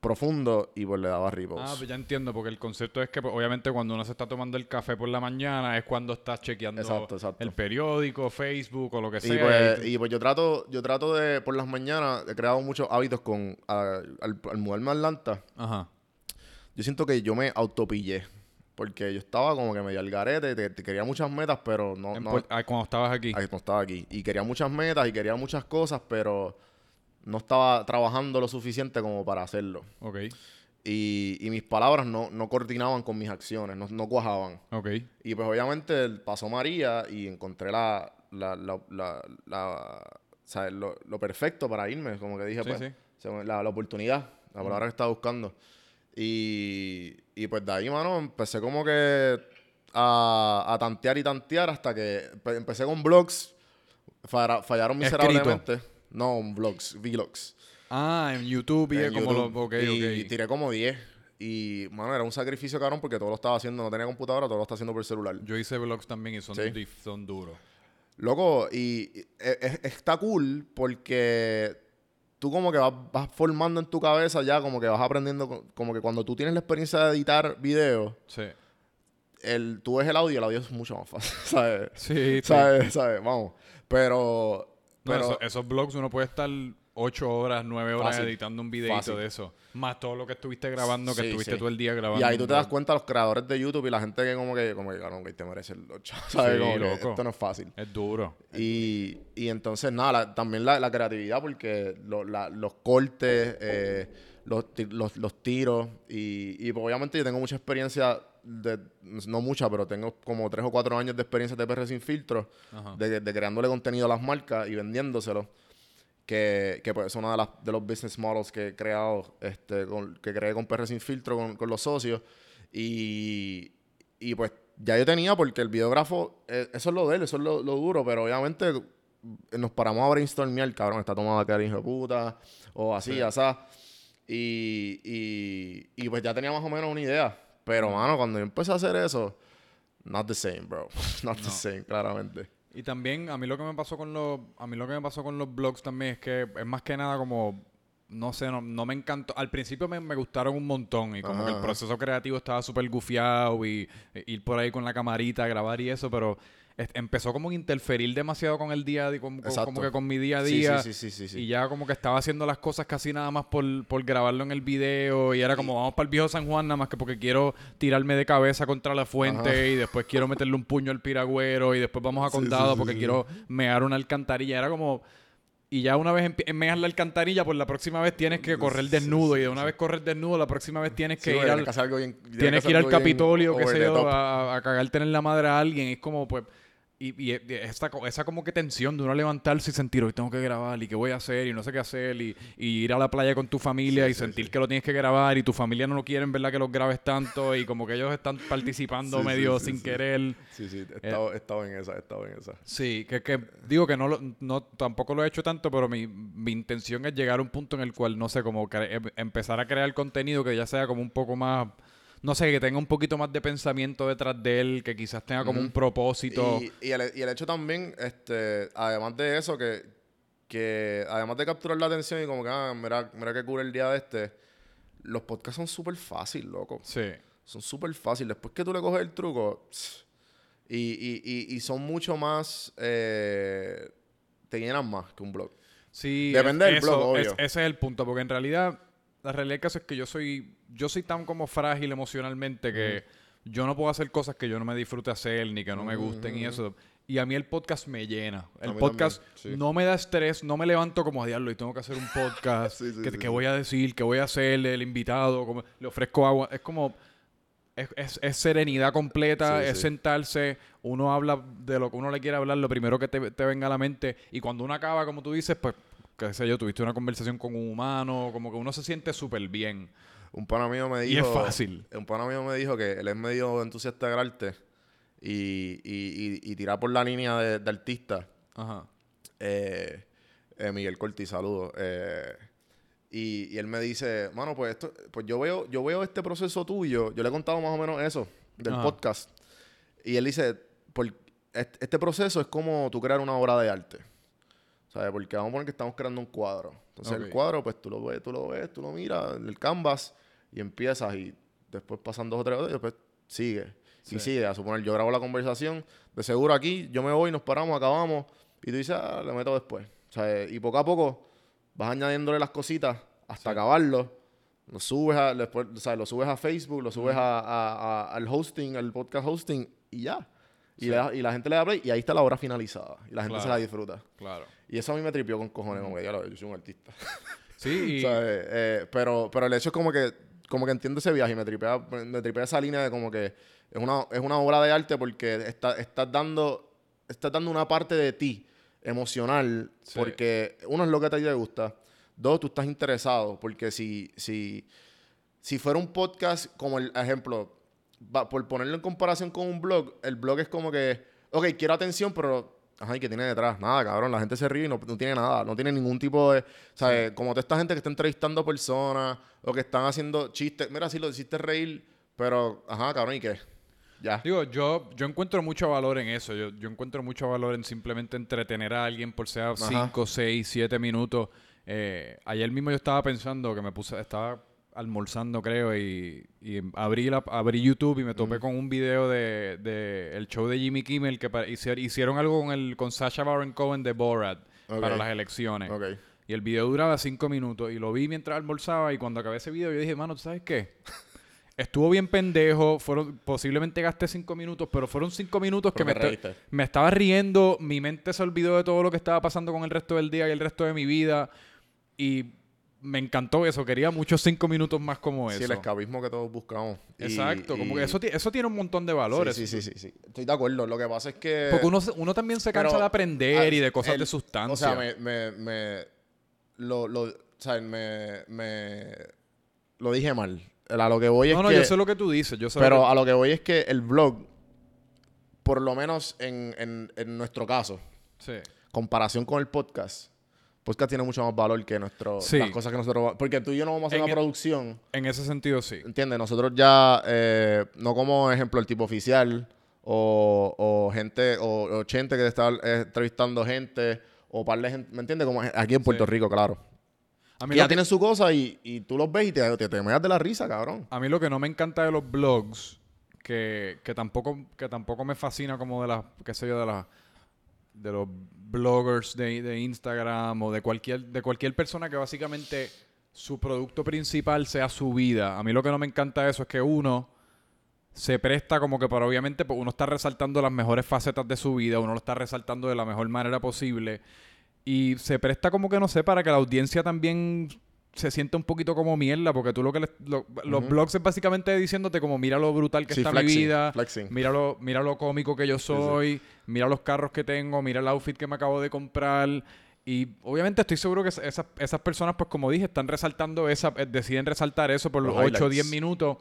profundo, y pues le daba repost. Ah, pues ya entiendo, porque el concepto es que pues, obviamente cuando uno se está tomando el café por la mañana es cuando estás chequeando Exacto, exacto. el periódico, Facebook o lo que sea. Y pues, y pues yo trato, yo trato de, por las mañanas, he creado muchos hábitos con, a- al, al mudarme a Atlanta. Ajá. Yo siento que yo me autopillé. Porque yo estaba como que medio al garete, te- te quería muchas metas, pero no, En no, ah, cuando estabas aquí. no estaba aquí. Y quería muchas metas y quería muchas cosas, pero no estaba trabajando lo suficiente como para hacerlo. Ok, Y, y mis palabras no, no coordinaban con mis acciones, no, no cuajaban. ok. Y pues obviamente pasó María y encontré la, la, la, la, la- ¿sabes? Lo, lo perfecto para irme. Como que dije, Sí, pues, sí. la, la oportunidad, la palabra que estaba buscando. Y, y pues de ahí, mano, empecé como que a, a tantear y tantear hasta que empe- empecé con blogs. Falla- fallaron Escrito. miserablemente. No, blogs, vlogs. Ah, en YouTube y en como YouTube. lo... Y tiré como 10. Y, mano, era un sacrificio, cabrón, porque todo lo estaba haciendo, no tenía computadora, todo lo estaba haciendo por celular. Yo hice vlogs también y son, Sí. son duros. Loco, y, y- e- e- está cool porque tú como que vas, vas formando en tu cabeza ya, como que vas aprendiendo, co- como que cuando tú tienes la experiencia de editar videos, Sí. el, tú ves el audio y el audio es mucho más fácil, [LAUGHS] ¿sabes? Sí, sí. ¿Sabes? ¿Sabes? Vamos. Pero... No, pero eso- esos blogs uno puede estar ocho horas, nueve horas Fácil. editando un videito Fácil. de eso. Más todo lo que estuviste grabando, que Sí, estuviste sí. todo el día grabando. y ahí tú te das cuenta los creadores de YouTube y la gente que como que, como que, cabrón, que te merecen los chavos, [LAUGHS] ¿sabes? Sí, Como que loco. esto no es fácil. Es duro. Y, y entonces, nada, la- también la, la creatividad, porque lo- la- los cortes, eh, los, ti- los, los tiros, y, y pues, obviamente yo tengo mucha experiencia, de, no mucha, pero tengo como tres o cuatro años de experiencia de PR sin filtro, Ajá. de, de creándole contenido a las marcas y vendiéndoselo. Que, que pues es uno de, las, de los business models que he creado, este, con- que creé con PR sin filtro con, con los socios. Y, y pues ya yo tenía, porque el videógrafo, eh, eso es lo de él, eso es lo, lo duro, pero obviamente nos paramos a brainstormear, cabrón, está tomada cara hijo de puta, o así, Sí. asá. Y, y, y pues ya tenía más o menos una idea. Pero, mano, cuando yo empecé a hacer eso, not the same, bro. [LAUGHS] Not the No. same, claramente. Y también a mí lo que me pasó con los a mí lo que me pasó con los blogs también es que es más que nada como no sé, no, no me encantó. Al principio me, me gustaron un montón y como que el Ajá. proceso creativo estaba súper gufiado y e, ir por ahí con la camarita, grabar y eso, pero empezó como a interferir demasiado con el día, a día, como, como que con mi día a día. sí, sí, sí, sí, sí. Y ya como que estaba haciendo las cosas casi nada más por, por grabarlo en el video. Y era como, vamos para el viejo San Juan, nada más que porque quiero tirarme de cabeza contra la fuente. Ajá. Y después quiero meterle un puño al piragüero. Y después vamos a condado porque quiero mear una alcantarilla. Era como... Y ya una vez meas la alcantarilla, pues la próxima vez tienes que correr desnudo. sí, y de una vez correr desnudo, la próxima vez tienes que Sí, ir al... que bien- tienes que ir al Capitolio, qué sé yo, a, a cagarte en la madre a alguien. Es como, pues... Y, y, y esta, esa como que tensión de uno levantarse y sentir, hoy tengo que grabar, y qué voy a hacer, y no sé qué hacer, y, y ir a la playa con tu familia Sí, y sí, sentir sí. que lo tienes que grabar, y tu familia no lo quieren, ¿verdad? Que los grabes tanto, y como que ellos están participando medio sin querer. Sí, sí, he estado, he estado en esa, he estado en esa. Sí, que, que digo que no, lo- no tampoco lo he hecho tanto, pero mi, mi intención es llegar a un punto en el cual, no sé, como em- empezar a crear contenido que ya sea como un poco más, no sé, que tenga un poquito más de pensamiento detrás de él, que quizás tenga como un propósito. Y, y el, y el hecho también, este, además de eso, que, que además de capturar la atención y como que, ah, mira, mira qué cura el día de este, los podcasts son súper fácil, loco. Sí. Son súper fácil. Después que tú le coges el truco, y, y, y, y son mucho más, eh, te llenan más que un blog. Sí, Depende es- del blog, eso, obvio. es- ese es el punto, porque en realidad, la realidad del caso es que yo soy, yo soy tan como frágil emocionalmente que yo no puedo hacer cosas que yo no me disfrute hacer, ni que no me gusten y eso. Y a mí el podcast me llena. El podcast sí. no me da estrés, no me levanto como a diablo y tengo que hacer un podcast. [LAUGHS] Sí, sí, que, voy a decir, que voy a hacerle el invitado, como, le ofrezco agua. Es como... Es, es- es serenidad completa, es sentarse, uno habla de lo que uno le quiere hablar, lo primero que te, te venga a la mente, y cuando uno acaba, como tú dices, pues, qué sé yo, tuviste una conversación con un humano, como que uno se siente súper bien. Un pana mío me dijo... Y es fácil. Un pana mío me dijo que él es medio entusiasta del arte y, y, y, tirar por la línea de, artista. Ajá. Eh, eh, Miguel Corti, saludos. Eh, y, él me dice, mano, pues esto, pues yo veo, yo veo este proceso tuyo. Yo le he contado más o menos eso del podcast. Y él dice, por, este proceso es como tú crear una obra de arte. ¿Sabes? Porque vamos a poner que estamos creando un cuadro. Entonces el cuadro, pues tú lo ves, tú lo ves, tú lo miras el canvas y empiezas y después pasan dos o tres horas y después sigue. Y sigue. A suponer, yo grabo la conversación, de seguro aquí, yo me voy, nos paramos, acabamos y tú dices, ah, le meto después. O sea, y poco a poco vas añadiéndole las cositas hasta acabarlo. Lo subes a, después, o sea, lo subes a Facebook, lo subes a, al hosting, al podcast hosting y ya. Y, la, y la gente le da play y ahí está la obra finalizada. Y la gente se la disfruta. Claro. Y eso a mí me tripió con cojones, como que yo soy un artista. Sí. [LAUGHS] Eh, pero, pero el hecho es como que, como que entiendo ese viaje y me tripea, me tripea esa línea de como que es una, es una obra de arte porque está, estás dando, estás dando una parte de ti emocional porque uno es lo que a ti te gusta. Dos, tú estás interesado porque si, si, si fuera un podcast como el ejemplo, por ponerlo en comparación con un blog, el blog es como que, ok, quiero atención, pero Ajá, ¿y qué tiene detrás? Nada, cabrón. La gente se ríe y no, tiene nada. No tiene ningún tipo de... ¿Sabes? Como toda esta gente que está entrevistando personas o que están haciendo chistes. Mira, si lo hiciste reír, pero... Ajá, cabrón, ¿y qué? Ya. Digo, yo, yo encuentro mucho valor en eso. Yo, yo encuentro mucho valor en simplemente entretener a alguien por sea 5, 6, 7 minutos. Eh, ayer mismo yo estaba pensando que me puse... Estaba almorzando, creo, y, abrí, la, abrí YouTube y me topé con un video de, el show de Jimmy Kimmel que hicieron algo con el con Sasha Baron Cohen de Borat para las elecciones. Y el video duraba cinco minutos y lo vi mientras almorzaba y cuando acabé ese video yo dije, mano, ¿tú sabes qué? [LAUGHS] Estuvo bien pendejo, fueron, posiblemente gasté cinco minutos, pero fueron cinco minutos que me, me estaba riendo, mi mente se olvidó de todo lo que estaba pasando con el resto del día y el resto de mi vida. Y me encantó eso. Quería muchos cinco minutos más como eso. Sí, el escabismo que todos buscamos. Exacto. Como que eso, eso tiene un montón de valores. Sí, sí, sí, sí, Estoy de acuerdo. Lo que pasa es que... Porque uno, uno también se cansa de aprender y de cosas de sustancia. O sea, me... me, me lo, lo, o sea, me, me... Lo dije mal. A lo que voy es no, no, no, yo sé lo que tú dices. Yo sé pero a lo que voy es que el blog, por lo menos en, en, en nuestro caso, sí. comparación con el podcast podcast tiene mucho más valor que nuestro, las cosas que nosotros... Porque tú y yo no vamos a hacer una e- producción. En ese sentido, sí. ¿Entiendes? Nosotros ya, eh, no como ejemplo el tipo oficial o, gente, o, gente que está eh, entrevistando gente o par de gente, ¿me entiendes? Como aquí en Puerto Rico, claro. A mí ya tienen su cosa y, tú los ves y te, te, te de la risa, cabrón. A mí lo que no me encanta de los blogs, que, que tampoco, que tampoco me fascina como de las, qué sé yo, de las de los bloggers de, Instagram o de cualquier, de cualquier persona que básicamente su producto principal sea su vida. A mí lo que no me encanta de eso es que uno se presta como que para obviamente pues uno está resaltando las mejores facetas de su vida, uno lo está resaltando de la mejor manera posible y se presta como que no sé para que la audiencia también se siente un poquito como mierda, porque tú lo que los blogs es básicamente diciéndote como mira lo brutal que está mi vida, mira lo, mira lo cómico que yo soy, mira los carros que tengo, mira el outfit que me acabo de comprar. Y obviamente estoy seguro que esas, esas personas, pues como dije, están resaltando esa, eh, deciden resaltar eso por los, 8 o 10 minutos.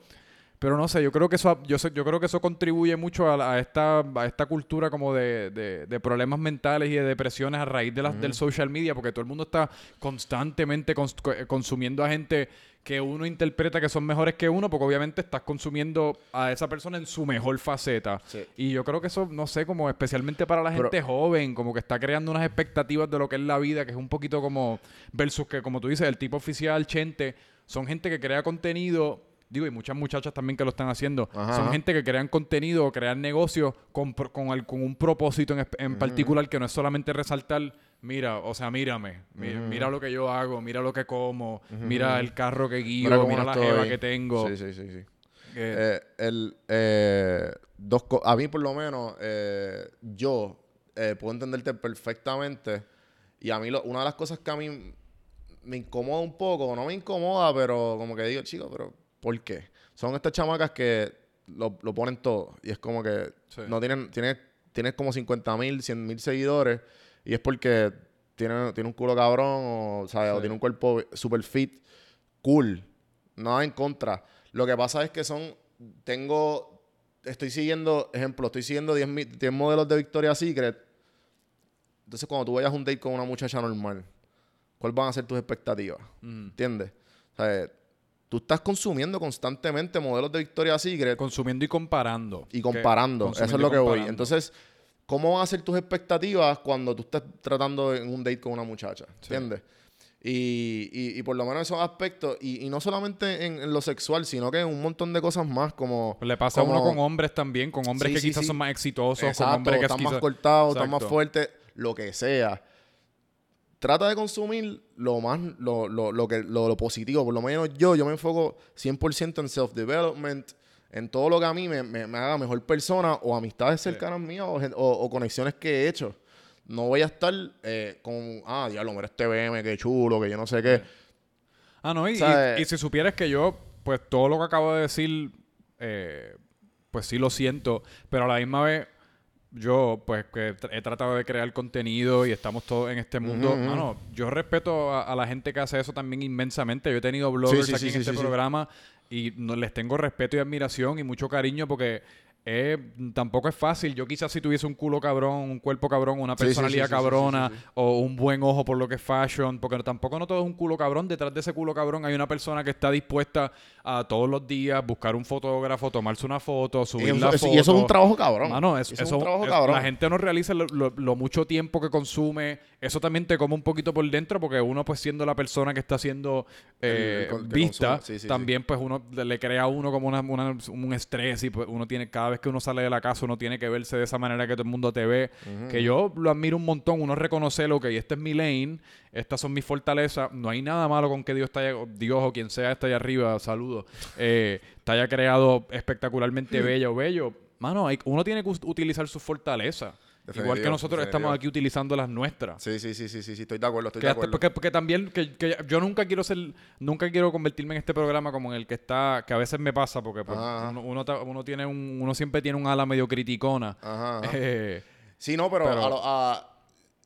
Pero no sé, yo creo que eso, yo, yo creo que eso contribuye mucho a, esta, a esta cultura como de, de, problemas mentales y de depresiones a raíz de las, del social media, porque todo el mundo está constantemente eh, consumiendo a gente que uno interpreta que son mejores que uno, porque obviamente estás consumiendo a esa persona en su mejor faceta. Y yo creo que eso, no sé, como especialmente para la gente joven, como que está creando unas expectativas de lo que es la vida, que es un poquito como versus que, como tú dices, el tipo oficial, Chente, son gente que crea contenido digo, y muchas muchachas también que lo están haciendo, son gente que crean contenido o crean negocios con, con, con un propósito en, particular que no es solamente resaltar, mira, o sea, mírame, mira, lo que yo hago, mira lo que como, mira el carro que guío, mira, la jeva que tengo. Sí, sí, sí, sí. Eh, el, eh, dos a mí por lo menos, eh, yo puedo entenderte perfectamente y a mí una de las cosas que a mí me incomoda un poco, no me incomoda, pero como que digo, chico, pero ¿Por qué? Son estas chamacas que lo, ponen todo. Y es como que no tienen, tiene, tienes como 50 mil, 100 mil seguidores. Y es porque tiene, tiene un culo cabrón o, o tiene un cuerpo super fit, cool. nada en contra. Lo que pasa es que son, tengo, estoy siguiendo, ejemplo, estoy siguiendo 10, mi- 10 modelos de Victoria's Secret. Entonces, cuando tú vayas a un date con una muchacha normal, ¿cuáles van a ser tus expectativas? ¿Entiendes? O sea, tú estás consumiendo constantemente modelos de Victoria's Secret Consumiendo y comparando. y comparando. Eso es lo que voy. Entonces, ¿cómo van a ser tus expectativas cuando tú estás tratando en un date con una muchacha? ¿Entiendes? Y, y, y por lo menos esos aspectos, y, y no solamente en, en lo sexual, sino que en un montón de cosas más como... Pues le pasa como- a uno con hombres también, con hombres Sí, que sí, quizás sí. son más exitosos, con hombres que están más cortados, están más fuertes, lo que sea. Trata de consumir lo más, lo, lo, lo que, lo, lo positivo. Por lo menos yo, yo me enfoco 100% en self-development, en todo lo que a mí me, me- me haga mejor persona o amistades cercanas mías o, o- o conexiones que he hecho. No voy a estar eh, con, ah, diablo, mira este BM, qué chulo, que yo no sé qué. Ah, no, y- y si supieras que yo, pues todo lo que acabo de decir, eh, pues sí lo siento, pero a la misma vez, yo, pues que he tratado de crear contenido y estamos todos en este mundo. Mano, yo respeto a, a la gente que hace eso también inmensamente. Yo he tenido bloggers sí, aquí sí, en este programa y no, les tengo respeto y admiración y mucho cariño porque eh, tampoco es fácil. Yo quizás si tuviese un culo cabrón, un cuerpo cabrón, una personalidad sí, sí, sí, cabrona o un buen ojo por lo que es fashion, porque tampoco no todo es un culo cabrón. Detrás de ese culo cabrón hay una persona que está dispuesta a todos los días buscar un fotógrafo, tomarse una foto, subir Y la eso, foto. y eso es un trabajo cabrón. Mano, es- eso, eso, es un trabajo es- cabrón. La gente no realiza lo, lo- lo mucho tiempo que consume. Eso también te come un poquito por dentro porque uno, pues siendo la persona que está siendo eh, El- el vista. Sí, sí. también pues uno le crea a uno como una, una- un estrés y pues uno tiene, cada vez que uno sale de la casa uno tiene que verse de esa manera que todo el mundo te ve. Que yo lo admiro un montón. Uno reconoce lo que este es mi lane, estas son mis fortalezas. No hay nada malo con que Dios haya, Dios o quien sea está allá arriba, saludos, eh, te haya creado espectacularmente [LAUGHS] bella o bello. Mano, hay- uno tiene que utilizar sus fortalezas. Igual que nosotros estamos aquí utilizando las nuestras. Sí, sí, sí, sí, sí, sí, estoy de acuerdo, estoy de acuerdo. porque, porque también que, que yo nunca quiero ser nunca quiero convertirme en este programa como en el que está que a veces me pasa porque pues, uno, tiene un uno siempre tiene un ala medio criticona. [LAUGHS] Eh, Sí, no, pero, A, lo, a,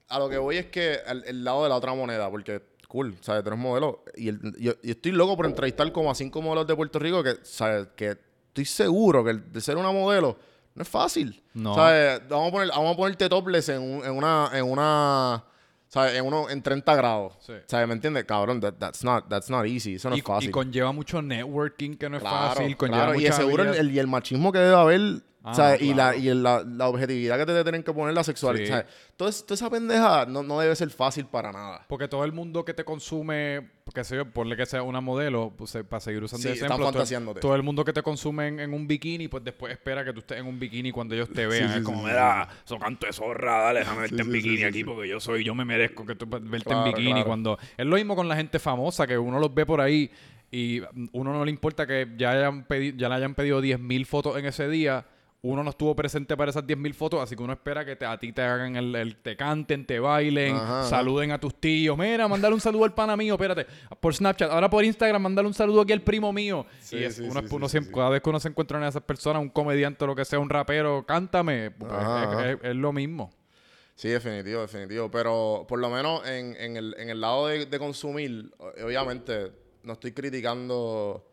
a lo que voy es que el, lado de la otra moneda, porque cool, ¿sabes? Tú eres modelo. Y, el- yo, estoy loco por entrevistar como a cinco modelos de Puerto Rico que, ¿sabes? Que estoy seguro que el de ser una modelo no es fácil. No. ¿Sabes? Vamos a, poner, vamos a ponerte topless en, un- en una... En una ¿Sabes? En, uno, en 30 grados. Sí. ¿Sabes? ¿Me entiendes? Cabrón, that- that's, not, that's not easy. Eso no y, es fácil. y conlleva mucho networking que no es Claro, fácil conlleva claro. Y seguro el, el- y el machismo que debe haber, Ah, Y, la, y la, la objetividad que te tienen que poner la sexualidad. Sí. ¿sabes? Entonces, toda esa pendeja no, no debe ser fácil para nada. porque todo el mundo que te consume, que sé yo, ponle que sea una modelo, pues, para seguir usando Sí, están ejemplo, todo, el mundo que te consume en, en un bikini, pues después espera que tú estés en un bikini cuando ellos te vean. sí, es como, mira, eso canto de zorra, dale, déjame verte en bikini aquí porque yo soy, yo me merezco que tú verte Claro, en bikini. claro. cuando Es lo mismo con la gente famosa, que uno los ve por ahí y uno no le importa que ya, hayan pedi- ya le hayan pedido 10.000 fotos en ese día. Uno no estuvo presente para esas 10.000 fotos, así que uno espera que te- a ti te hagan el, el- te canten, te bailen, Ajá, saluden a tus tíos. Mira, mandale un saludo al pana mío, espérate. Por Snapchat, ahora por Instagram, mandale un saludo aquí al primo mío. Sí, y es- sí, uno, sí, uno sí, siempre- cada vez que uno se encuentra en esas personas, un comediante o lo que sea, un rapero, cántame. Pues, Ajá, es, ajá. es- es lo mismo. Sí, definitivo, definitivo. Pero por lo menos en, en el, en el lado de, de consumir, obviamente no estoy criticando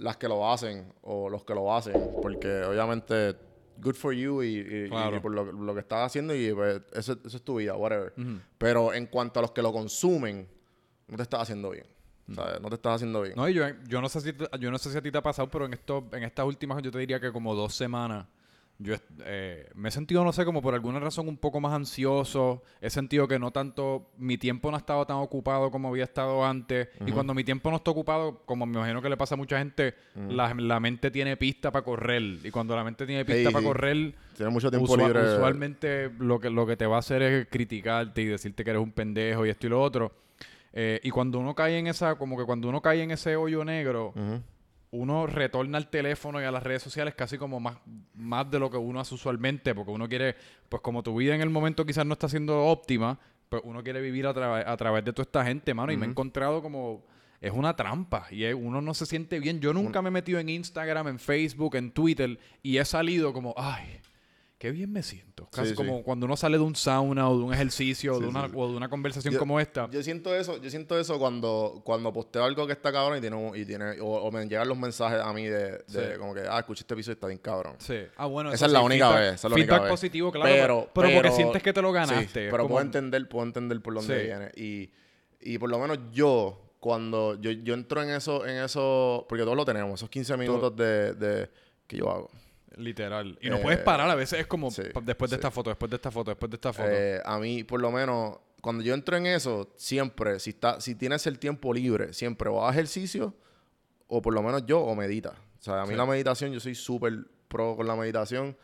las que lo hacen o los que lo hacen, porque obviamente good for you y, y- y Claro. por lo, lo que estás haciendo y pues, eso, eso es tu vida, whatever. Pero en cuanto a los que lo consumen, no te estás haciendo bien. ¿sabes? No te estás haciendo bien. No, y yo, yo no sé si yo no sé si a ti te ha pasado, pero en esto, en estas últimas yo te diría que como dos semanas yo eh, me he sentido, no sé, como por alguna razón un poco más ansioso. He sentido que no tanto, mi tiempo no ha estado tan ocupado como había estado antes. Y cuando mi tiempo no está ocupado, como me imagino que le pasa a mucha gente, la, la mente tiene pista para correr. Y cuando la mente tiene pista Sí, para sí. correr, Tienes mucho tiempo Usua- libre. Usualmente lo que, lo que te va a hacer es criticarte y decirte que eres un pendejo y esto y lo otro. Eh, y cuando uno cae en esa, como que cuando uno cae en ese hoyo negro, Ujú. Uno retorna al teléfono y a las redes sociales casi como más, más de lo que uno hace usualmente, porque uno quiere, pues como tu vida en el momento quizás no está siendo óptima, pues uno quiere vivir a, tra- a través de toda esta gente, mano, y me he encontrado como... Es una trampa y es- uno no se siente bien. Yo nunca me he metido en Instagram, en Facebook, en Twitter y he salido como, ay, qué bien me siento. Casi Sí, sí. como cuando uno sale de un sauna o de un ejercicio o, Sí, de una, sí, sí. o de una conversación Yo- como esta. Yo siento eso, yo siento eso cuando, cuando posteo algo que está cabrón y tiene, un- y tiene o, o me llegan los mensajes a mí de, de como que, ah, escuché este episodio y está bien cabrón. Sí. Ah, bueno, Esa es la única feedback- vez, esa es la feedback única vez. positivo, claro. Pero, pero, porque sientes que te lo ganaste. pero como- puedo entender, puedo entender por dónde viene. Y, y por lo menos yo, cuando yo, yo entro en eso, en eso, porque todos lo tenemos, esos 15 minutos de, de que yo hago. Literal. Y no Eh, puedes parar. A veces es como sí, después de sí. esta foto, después de esta foto, después de esta foto. Eh, a mí, por lo menos, cuando yo entro en eso, siempre, si está, si tienes el tiempo libre, siempre o haz ejercicio, o por lo menos yo, o medita. O sea, a mí Sí. la meditación, yo soy súper pro con la meditación.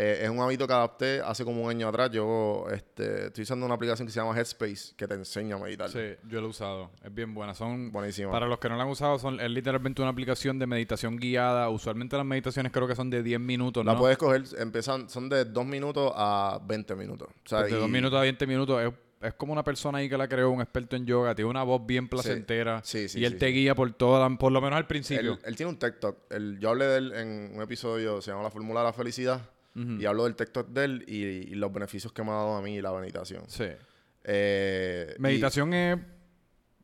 Eh, es un hábito que adapté hace como un año atrás. Yo este, estoy usando una aplicación que se llama Headspace, que te enseña a meditar. sí, yo lo he usado. Es bien buena. Son Buenísimo. Para los que no la han usado, son, es literalmente una aplicación de meditación guiada. Usualmente las meditaciones creo que son de 10 minutos, La ¿no? puedes coger, empiezan, son de 2 minutos a 20 minutos. O sea, Pues de y- 2 minutos a 20 minutos. Es, es como una persona ahí que la creó, un experto en yoga. Tiene una voz bien placentera. Sí, sí, y él sí, te guía por toda la- por lo menos al principio. Él, él tiene un TikTok. Yo hablé de él en un episodio, se llama La Fórmula de la Felicidad. Y hablo del TikTok de él y, y los beneficios que me ha dado a mí la meditación. Sí. Eh, y- Meditación es...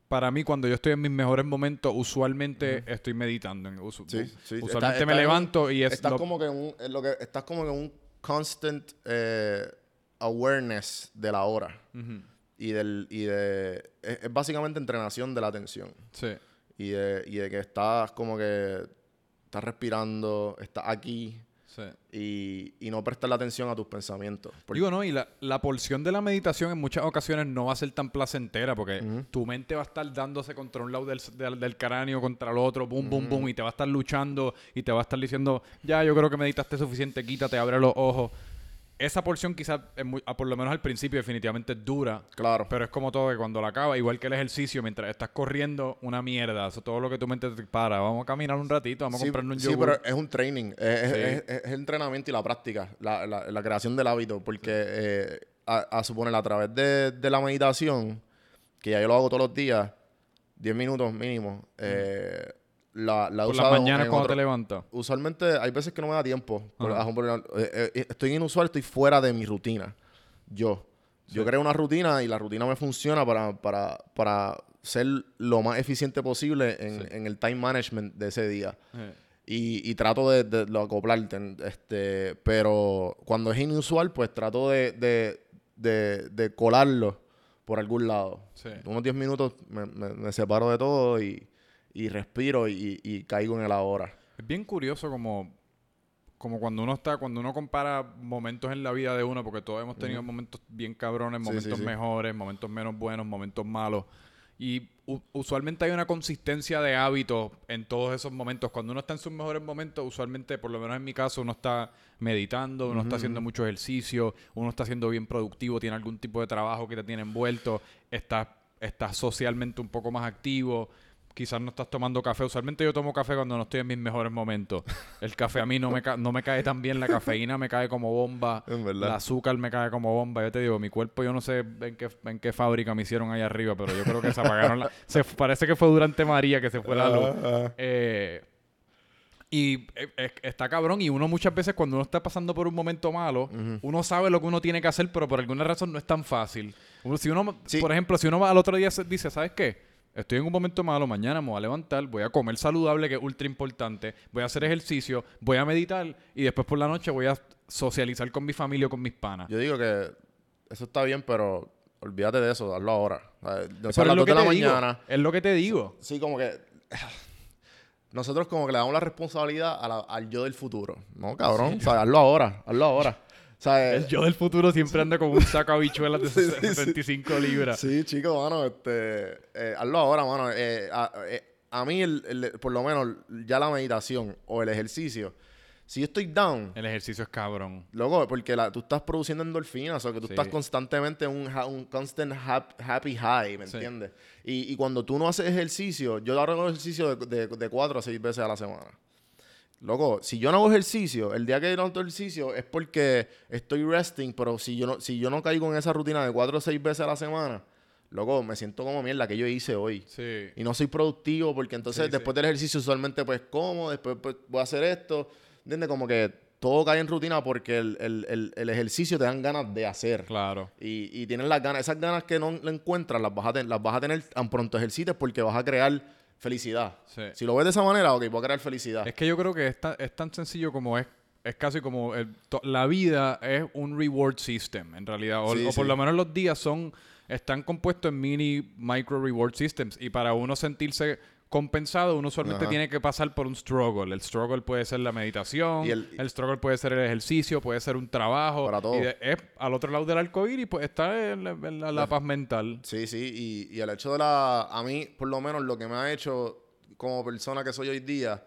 Para mí, cuando yo estoy en mis mejores momentos, usualmente estoy meditando. Usu- Sí, sí. Usualmente Está- me en levanto y es estás lo- como que en un, en lo que estás como que en un constant eh, awareness de la hora y del y de es, es básicamente entrenación de la atención Sí. y de, y de que estás como que estás respirando, estás aquí Sí. y, y no prestar la atención a tus pensamientos. Porque- Digo, no, y la, la porción de la meditación en muchas ocasiones no va a ser tan placentera porque tu mente va a estar dándose contra un lado del, del, del cráneo, contra el otro, boom, boom, boom, y te va a estar luchando y te va a estar diciendo, ya, yo creo que meditaste suficiente, quítate, abre los ojos. Esa porción quizás, es muy- ah, por lo menos al principio, definitivamente es dura. claro. Pero es como todo, que cuando la acaba, igual que el ejercicio, mientras estás corriendo, una mierda. Eso todo lo que tu mente te para. Vamos a caminar un ratito, vamos a Sí, comprarnos un sí, yogur. pero es un training, es, Sí. es- es el entrenamiento y la práctica, la, la- la creación del hábito, porque eh, a, a suponer a través de, de la meditación, que ya yo lo hago todos los días, 10 minutos mínimo, eh, la, la he Por las usado mañanas en cuando otro- te levantas. Usualmente hay veces que no me da tiempo. Por ejemplo, eh, eh, estoy inusual, estoy fuera de mi rutina. Yo. Yo creo una rutina y la rutina me funciona para, para, para ser lo más eficiente posible en, Sí. en el time management de ese día. Eh, Y, y trato de, de lo acoplarte. Este, pero cuando es inusual, pues trato de, de, de, de colarlo por algún lado. Sí. Unos 10 minutos me, me- me separo de todo y, y respiro y, y caigo en el ahora. Es bien curioso como, como cuando uno está, cuando uno compara momentos en la vida de uno, porque todos hemos tenido momentos bien cabrones, momentos sí, sí. mejores, momentos menos buenos, momentos malos. Y usualmente hay una consistencia de hábitos en todos esos momentos. Cuando uno está en sus mejores momentos, usualmente, por lo menos en mi caso, uno está meditando, uno está haciendo mucho ejercicio, uno está siendo bien productivo, tiene algún tipo de trabajo que te tiene envuelto, está, está socialmente un poco más activo. Quizás no estás tomando café. Usualmente yo tomo café cuando no estoy en mis mejores momentos. El café a mí no me, ca- no me cae tan bien. La cafeína me cae como bomba. [LAUGHS] El azúcar me cae como bomba. Yo te digo, mi cuerpo yo no sé en qué, en qué fábrica me hicieron ahí arriba, pero yo creo que se apagaron la... Se, parece que fue durante María que se fue la luz. Eh, y eh, está cabrón. Y uno muchas veces cuando uno está pasando por un momento malo, uno sabe lo que uno tiene que hacer, pero por alguna razón no es tan fácil. Uno- si uno, Sí. por ejemplo, si uno va al otro día dice, ¿sabes qué? Estoy en un momento malo, mañana me voy a levantar, voy a comer saludable, que es ultra importante, voy a hacer ejercicio, voy a meditar y después por la noche voy a socializar con mi familia o con mis panas. Yo digo que eso está bien, pero olvídate de eso, hazlo ahora. O sea, no Pero sé, a es las lo 2 que de la te digo, mañana. es lo que te digo. Sí, como que. [SIGHS] Nosotros como que le damos la responsabilidad a la- al yo del futuro. No, cabrón. O sea, hazlo ahora. Hazlo ahora. Sea, El yo del futuro siempre anda con un saco de habichuelas de [LAUGHS] Sí, sí, sí. 75 libras. Sí, chicos, mano, este, eh, hazlo ahora, mano. Eh, a, eh, a mí, el, el- por lo menos, ya la meditación o el ejercicio, si yo estoy down, El ejercicio es cabrón. loco, porque la- tú estás produciendo endorfinas, o que tú Sí. estás constantemente en un, ha- un constant hap- happy high, ¿me Sí. entiendes? Y, y cuando tú no haces ejercicio, yo hago ejercicio de, de, de cuatro a seis veces a la semana. Loco, si yo no hago ejercicio, el día que yo no hago ejercicio es porque estoy resting, pero si yo no, si yo no caigo en esa rutina de cuatro o seis veces a la semana, loco, me siento como mierda que yo hice hoy. Sí. Y no soy productivo porque entonces Sí, después del ejercicio usualmente pues como, después pues, voy a hacer esto. ¿Entiendes? Como que todo cae en rutina porque el, el- el- el ejercicio te dan ganas de hacer. Claro. Y, y tienes las ganas, esas ganas que no encuentras, las vas a, ten- las vas a tener tan pronto ejercites porque vas a crear felicidad. Sí. Si lo ves de esa manera, ok, voy a crear felicidad. Es que yo creo que es tan, es tan sencillo como es. Es casi como el- to- la vida es un reward system, en realidad. O, Sí, o por sí. lo menos los días son están compuestos en mini micro reward systems. Y para uno sentirse compensado, uno usualmente Ajá. tiene que pasar por un struggle. El struggle puede ser la meditación, el, el- struggle puede ser el ejercicio, puede ser un trabajo. Para todo. Y de- es al otro lado del arcoíris, pues está en la, en la- la paz mental. Sí, sí, y, y el hecho de la... A mí, por lo menos, lo que me ha hecho como persona que soy hoy día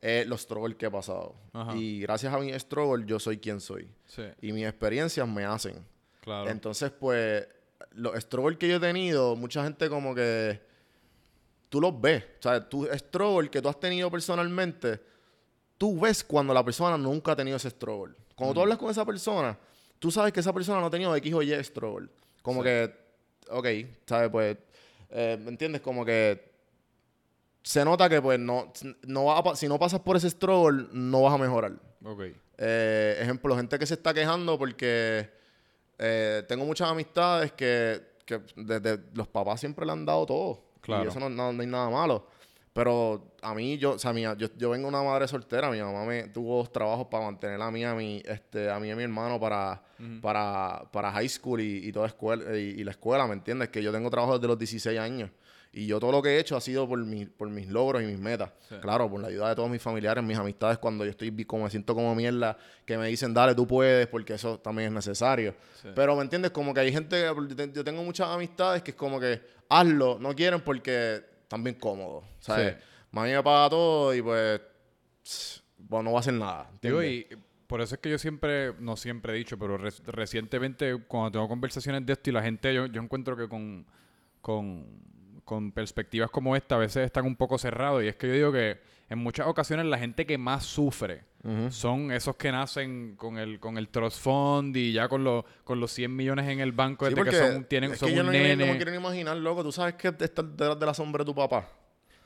es los struggles que he pasado. Ajá. Y gracias a mi struggle yo soy quien soy. Sí, Y mis experiencias me hacen. claro. Entonces, pues, los struggles que yo he tenido, mucha gente como que... Tú los ves. O sea, tu struggle que tú has tenido personalmente, tú ves cuando la persona nunca ha tenido ese struggle. Cuando tú hablas con esa persona, tú sabes que esa persona no ha tenido X o Y struggle. Como que, ok, ¿sabes? Pues, eh, ¿me entiendes? Como que se nota que, pues, no, no va a si no pasas por ese struggle, no vas a mejorar. ok. Eh, ejemplo, gente que se está quejando porque eh, tengo muchas amistades que, que desde los papás siempre le han dado todo. Claro. Y eso no, no- no hay nada malo. Pero a mí, yo, o sea, mi- yo, yo vengo de una madre soltera. Mi mamá me tuvo dos trabajos para mantener a mí, a mi, este, a mí y a mi hermano para, para, para high school y, y toda escuela, y, y la escuela, ¿me entiendes? Que yo tengo trabajo desde los 16 años. Y yo todo lo que he hecho ha sido por, mi- por mis logros y mis metas. Sí. Claro, por la ayuda de todos mis familiares, mis amistades, cuando yo estoy como me siento como mierda, que me dicen, dale, tú puedes, porque eso también es necesario. Sí. Pero, ¿me entiendes? Como que hay gente, yo te- yo tengo muchas amistades que es como que, hazlo, no quieren porque están bien cómodos. ¿sabes? Sí. Mami me paga todo y pues, bueno, no va a hacer nada. Digo, ¿entiendes? y por eso es que yo siempre, no siempre he dicho, pero re- recientemente cuando tengo conversaciones de esto y la gente, yo, yo encuentro que con, con, con perspectivas como esta a veces están un poco cerrados. Y es que yo digo que en muchas ocasiones la gente que más sufre Ujú. son esos que nacen con el, con el trust fund y ya con, los con los 100 millones en el banco Sí, desde que son, tienen, es son que yo un no, no nene. me quiero imaginar, loco. Tú sabes que estar detrás de la sombra de tu papá.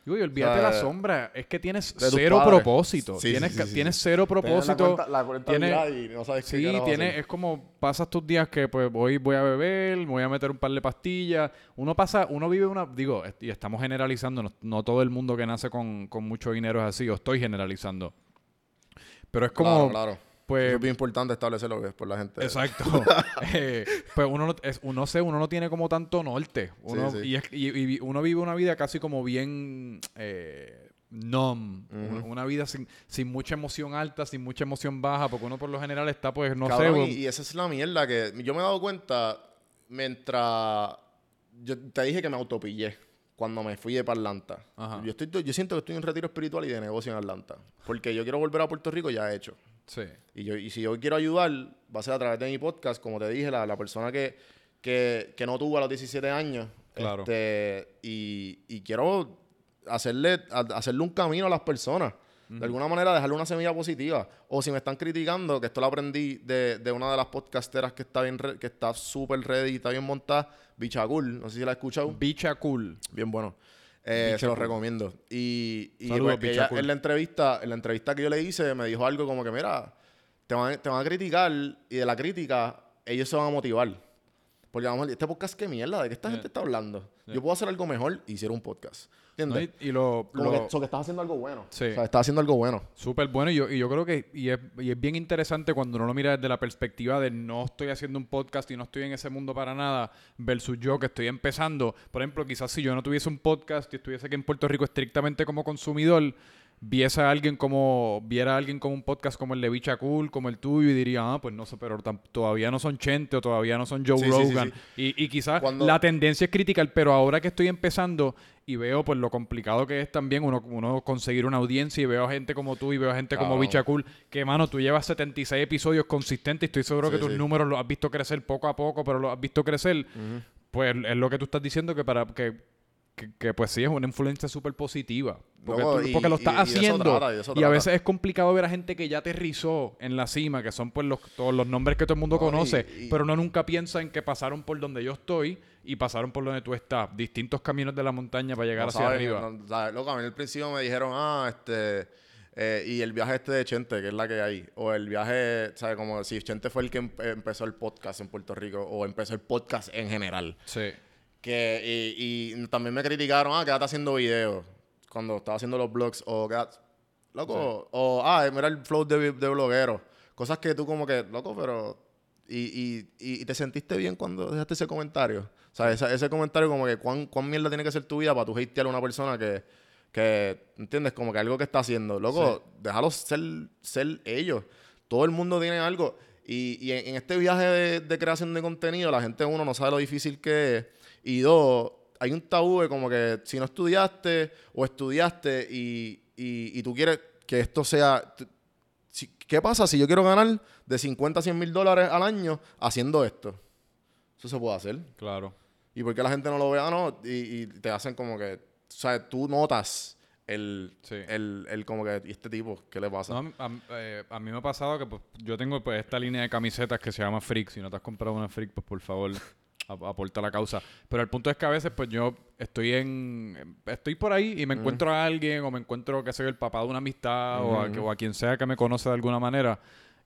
Digo, y olvídate O sea, la sombra, es que tienes cero padres. propósito. Sí, tienes, sí, ca- sí, tienes cero propósito. Tienes la cuenta, la tienes- y no sabes qué Sí, carajo tiene, hacer. es como pasas tus días que pues voy, voy a beber, me voy a meter un par de pastillas. Uno pasa, uno vive una, digo, y estamos generalizando, no, no todo el mundo que nace con, con mucho dinero es así, o estoy generalizando. Pero es como, Claro, claro. Pues, Eso es bien importante establecerlo que es por la gente. Exacto. [LAUGHS] [LAUGHS] Eh, pues uno no, es, uno sé, uno no tiene como tanto norte. Uno, Sí, sí. Y, es- y- y uno vive una vida casi como bien eh, numb. Una, una vida sin, sin mucha emoción alta, sin mucha emoción baja, porque uno por lo general está, pues, no Cabrón, sé. y, pues, y esa es la mierda que yo me he dado cuenta mientras yo te dije que me autopillé cuando me fui de para Atlanta. Yo, estoy, yo siento que estoy en retiro espiritual y de negocio en Atlanta. Porque yo quiero volver a Puerto Rico ya he hecho. Sí. Y, yo, y si yo quiero ayudar, va a ser a través de mi podcast, como te dije, la, la persona que, que, que no tuvo a los 17 años. Claro. Este, y, y quiero hacerle, a- hacerle un camino a las personas. De alguna manera dejarle una semilla positiva. O si me están criticando, que esto lo aprendí de, de una de las podcasteras que está bien re- que está súper ready y está bien montada, Bichagul. No sé si la has escuchado. Bicha cool. Bien bueno. Eh, se lo Bicha recomiendo. Y, y Saludos, pues, ella, en la entrevista, en la entrevista que yo le hice, me dijo algo como que, mira, te van, te van a criticar y de la crítica ellos se van a motivar. Porque vamos, este podcast qué mierda, ¿de qué esta Yeah. gente está hablando? Yeah. Yo puedo hacer algo mejor y hicieron un podcast. ¿No? ¿Entiendes? Y, y lo, Como lo- que, so que estás haciendo algo bueno. Sí. O sea, estás haciendo algo bueno. Súper bueno y yo, y yo creo que y es, y es bien interesante cuando uno lo mira desde la perspectiva de no estoy haciendo un podcast y no estoy en ese mundo para nada versus yo que estoy empezando. Por ejemplo, quizás si yo no tuviese un podcast y estuviese aquí en Puerto Rico estrictamente como consumidor, viese a alguien como viera a alguien como un podcast como el de Bicha Cool, como el tuyo y diría, ah, pues no sé, pero todavía no son Chente o todavía no son Joe Sí, sí, sí, Rogan. sí. Y, y quizás Cuando- la tendencia es criticar, pero ahora que estoy empezando y veo pues lo complicado que es también uno, uno conseguir una audiencia y veo a gente como tú y veo a gente como. Bicha Cool, que mano, tú llevas 76 episodios consistentes y estoy seguro Sí, que tus sí. números los has visto crecer poco a poco, pero los has visto crecer. Pues es lo que tú estás diciendo que para que, que, que, pues sí es una influencia súper positiva. Porque, Loco, tú- y- porque lo estás y haciendo. y y a veces es complicado ver a gente que ya aterrizó en la cima, que son pues los, todos los nombres que todo el mundo No, conoce, pero uno nunca piensa en que pasaron por donde yo estoy y pasaron por donde tú estás. Distintos caminos de la montaña para llegar No hacia arriba. sabes, loco, a mí al principio me dijeron, ah, este, Eh, y el viaje este de Chente, que es la que hay. O el viaje, ¿sabes? Como si Chente fue el que em- empezó el podcast en Puerto Rico. O empezó el podcast en general. Sí. Que, y, y también me criticaron, ah, quédate haciendo videos. Cuando estaba haciendo los blogs. O quédate, loco. O, ah, mira el flow de, de bloguero. Cosas que tú como que, loco, pero... Y, y, y te sentiste bien cuando dejaste ese comentario. O sea, ese, ese comentario como que cuán, cuán mierda tiene que ser tu vida para tú hatear a una persona que, que, ¿entiendes? Como que algo que está haciendo. Loco, déjalos ser, ser ellos. Todo el mundo tiene algo. Y, y en, en este viaje de, de creación de contenido, la gente, uno, no sabe lo difícil que es. Y dos, hay un tabú de como que si no estudiaste o estudiaste y, y, y tú quieres que esto sea... si- ¿Qué pasa si yo quiero ganar de 50 a 100 mil dólares al año haciendo esto? Eso se puede hacer. Claro. ¿Y por qué la gente no lo ve? Ah, no. Y, y te hacen como que... O sea, tú notas el... Sí. El, el como que... ¿Y este tipo? ¿Qué le pasa? No, a, eh, a mí me ha pasado que pues, yo tengo pues, esta línea de camisetas que se llama Freak. Si no te has comprado una Freak, pues por favor, aporta a la causa. Pero el punto es que a veces pues yo estoy en... Estoy por ahí y me encuentro a alguien o me encuentro, qué sé yo, el papá de una amistad o, a, o a quien sea que me conoce de alguna manera.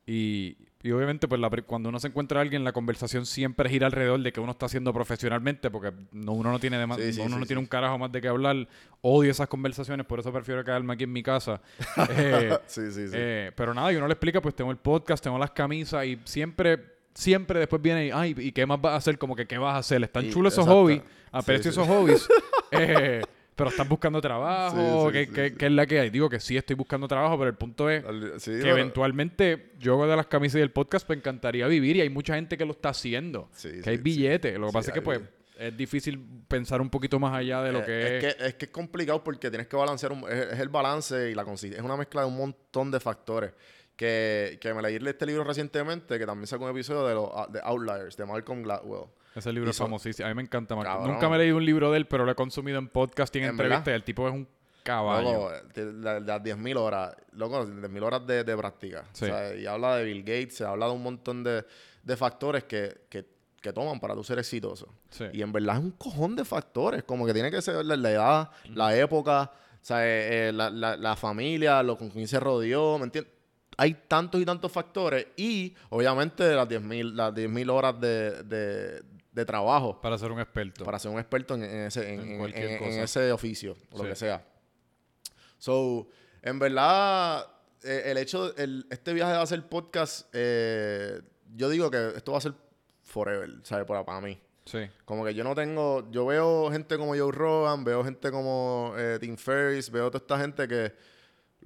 Y, y obviamente pues la cuando uno se encuentra a alguien, la conversación siempre gira alrededor de que uno está haciendo profesionalmente porque no, uno no tiene, dema- Sí, sí, uno sí, no tiene un carajo más de qué hablar. Odio esas conversaciones, por eso prefiero quedarme aquí en mi casa. [LAUGHS] Eh, sí, sí, sí. eh, pero nada, y uno le explica, pues tengo el podcast, tengo las camisas y siempre, siempre después viene y, ay, ¿y qué más vas a hacer? Como que, ¿qué vas a hacer? Están chulos esos hobbies, aprecio sí. esos hobbies, [LAUGHS] eh, pero estás buscando trabajo, Sí, sí, ¿qué, sí, qué- sí. qué es la que hay? Digo que sí estoy buscando trabajo, pero el punto es que eventualmente yo de las camisas y el podcast me encantaría vivir y hay mucha gente que lo está haciendo, que hay billetes. Lo que pasa es que pues es difícil pensar un poquito más allá de lo Eh, que es. es, que, es que es complicado porque tienes que balancear, un- es, es el balance y la consistencia. Es una mezcla de un montón de factores. Que, que me leí este libro recientemente, que también sacó un episodio de los ah, de Outliers, de Malcolm Gladwell. Ese libro es famosísimo. A mí me encanta. Marco. Cabrón. Nunca me he leído un libro de él, pero lo he consumido en podcast y en, ¿En entrevistas. El tipo es un caballo. Loco, de- las 10.000 horas, loco, 10.000 horas de, de práctica. Sí. O sea, y habla de Bill Gates, se habla de un montón de, de factores que, que, que toman para tú ser exitoso. Sí. Y en verdad es un cojón de factores, como que tiene que ser la, la edad, la época, o sea, eh, eh, la, la- la familia, lo con quién se rodeó, ¿me entiendes? Hay tantos y tantos factores y obviamente las 10.000 las 10.000 horas de, de, de trabajo Para ser un experto. para ser un experto en, en ese, en, En en- cualquier en- en cosa. ese oficio, o Sí. lo que sea. So, en verdad, eh, el hecho, el, este viaje de hacer podcast, eh, yo digo que esto va a ser forever, ¿sabes? Para, para mí. Sí. Como que yo no tengo, yo veo gente como Joe Rogan, veo gente como eh, Tim Ferriss, veo toda esta gente que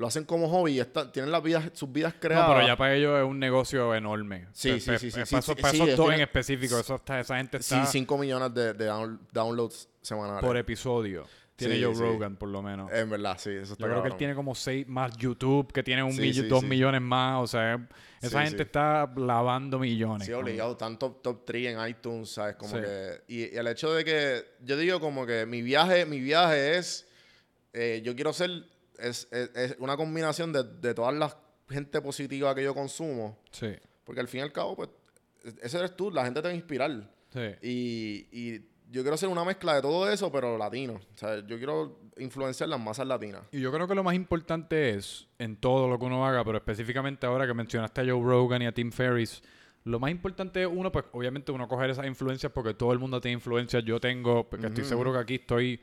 lo hacen como hobby y está- tienen las vidas, sus vidas creadas. No, pero ya para ellos es un negocio enorme. Sí, Pe- sí, sí, sí, Para sí, para sí, esos en específico, eso está- esa gente está Sí, 5 millones de, de down- downloads semanales. por episodio. Tiene Joe. Rogan, por lo menos. En verdad, sí, eso está Yo creo que él tiene como seis más YouTube, que tiene un dos sí. millones más. O sea, esa gente está lavando millones. Sí, obligado. Están top, top 3 en iTunes, ¿sabes? Como que... Y, y el hecho de que... Yo digo como que mi viaje, mi viaje es... eh, yo quiero ser... Es, es- es una combinación de, de todas las gente positiva que yo consumo. Sí, Porque al fin y al cabo, pues... Ese eres tú. La gente te va a inspirar. sí. Y, y yo quiero hacer una mezcla de todo eso, pero latino. O sea, yo quiero influenciar las masas latinas. Y yo creo que lo más importante es, en todo lo que uno haga, pero específicamente ahora que mencionaste a Joe Rogan y a Tim Ferriss, lo más importante es uno, pues obviamente uno coger esas influencias porque todo el mundo tiene influencias. Yo tengo, porque estoy seguro que aquí estoy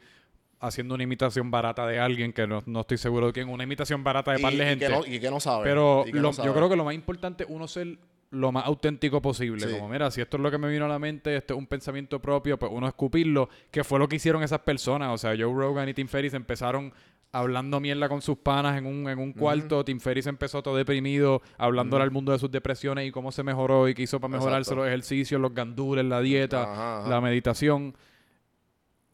haciendo una imitación barata de alguien que no, no estoy seguro de quién, una imitación barata de Y, par de y gente. que no, y que no sabe. Pero lo- no yo creo que lo más importante es uno ser lo más auténtico posible. Sí. Como, mira, si esto es lo que me vino a la mente, esto es un pensamiento propio, pues uno escupirlo, que fue lo que hicieron esas personas. O sea, Joe Rogan y Tim Ferriss empezaron hablando mierda con sus panas en un, en un cuarto. Tim Ferriss empezó todo deprimido, hablándole al mundo de sus depresiones y cómo se mejoró y qué hizo para mejorarse Exacto. los ejercicios, los gandules, la dieta, Ajá, ajá. la meditación.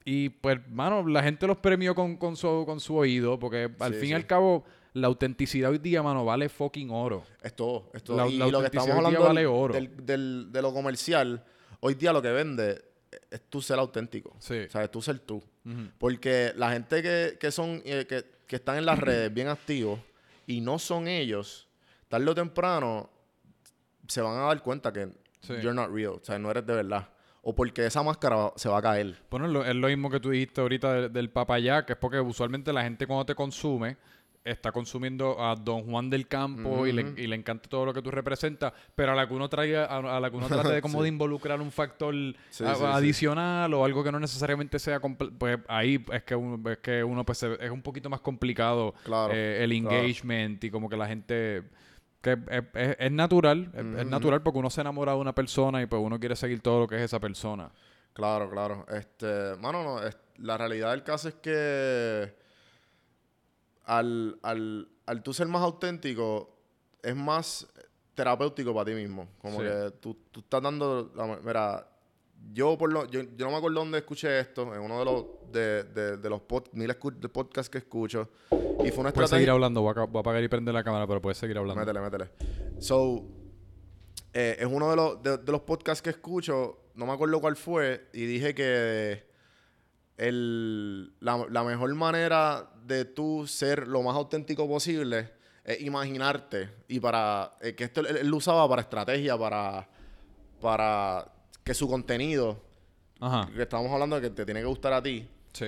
Y pues, mano, la gente los premió con, con, su, con su oído, porque al Sí, fin y sí. al cabo, la autenticidad hoy día, mano, vale fucking oro. Es todo, es todo. La- y la lo que estamos hablando vale oro. del- del- de lo comercial, hoy día lo que vende es tú ser auténtico. Sí. O sea, es tú ser tú. Porque la gente que, que son, eh, que, que están en las [CLEARS THROAT] redes bien activos y no son ellos, tarde o temprano se van a dar cuenta que you're not real. O sea, no eres de verdad. O porque esa máscara se va a caer. Bueno, es lo, es lo mismo que tú dijiste ahorita del, del papayá, que es porque usualmente la gente cuando te consume está consumiendo a Don Juan del Campo y, le, y le encanta todo lo que tú representas, pero a la que uno traiga, a, a la que uno [LAUGHS] trate de como de involucrar un factor Sí, a- sí, sí. adicional o algo que no necesariamente sea pues ahí es que uno, es que uno pues es un poquito más complicado Claro, eh, el claro. engagement y como que la gente que es, es- es natural, es, es natural porque uno se enamora de una persona y pues uno quiere seguir todo lo que es esa persona. Claro, claro. Este, mano, no, es- la realidad del caso es que al, al, al tú ser más auténtico, es más terapéutico para ti mismo. Como Sí. que tú, tú estás dando. la- mira, yo por lo, yo, yo no me acuerdo dónde escuché esto, en uno de los de, de, de los pod- mil escu- de podcasts que escucho. Y fue una Puedes seguir estrategia. hablando, voy a, voy a apagar y prender la cámara, pero puedes seguir hablando. Métele, métele. So, eh, es uno de los, de, de los podcasts que escucho, no me acuerdo cuál fue, y dije que el, la, la mejor manera de tú ser lo más auténtico posible es imaginarte. Y para. eh, que esto él, él lo usaba para estrategia, para. Para que su contenido, Ajá. que estamos hablando de que te tiene que gustar a ti. Sí.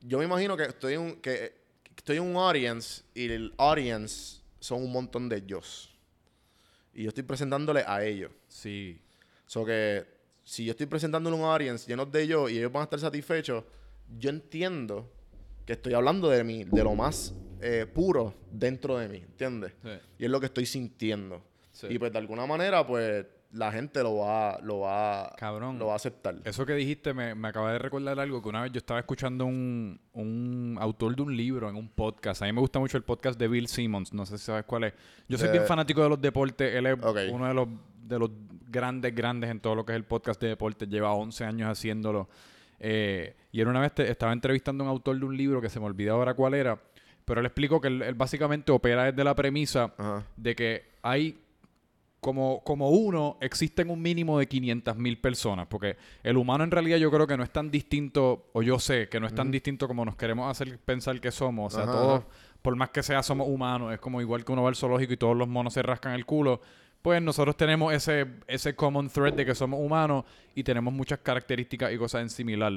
Yo me imagino que estoy en un, que, estoy en un audience y el audience son un montón de ellos. Y yo estoy presentándole a ellos. Sí. So que si yo estoy presentándole un audience llenos de ellos y ellos van a estar satisfechos, yo entiendo que estoy hablando de mí, de lo más eh, puro dentro de mí, ¿entiendes? Sí. Y es lo que estoy sintiendo. Sí. Y pues de alguna manera, pues la gente lo va, lo va, Cabrón. lo va a aceptar. Eso que dijiste me, me acaba de recordar algo que una vez yo estaba escuchando un, un autor de un libro en un podcast. A mí me gusta mucho el podcast de Bill Simmons. No sé si sabes cuál es. Yo soy bien fanático de los deportes. Él es uno de los, de los grandes, grandes en todo lo que es el podcast de deportes. Lleva 11 años haciéndolo. Eh, y él una vez te- estaba entrevistando a un autor de un libro que se me olvidó ahora cuál era. Pero él explicó que él, él básicamente opera desde la premisa Ajá. de que hay como, como uno, existen un mínimo de 500 mil personas, porque el humano en realidad yo creo que no es tan distinto, o yo sé que no es tan distinto como nos queremos hacer pensar que somos. O sea, Ajá, todos, ajá. por más que sea, somos humanos. Es como igual que uno va al zoológico y todos los monos se rascan el culo. Pues nosotros tenemos ese, ese common thread de que somos humanos y tenemos muchas características y cosas en similar.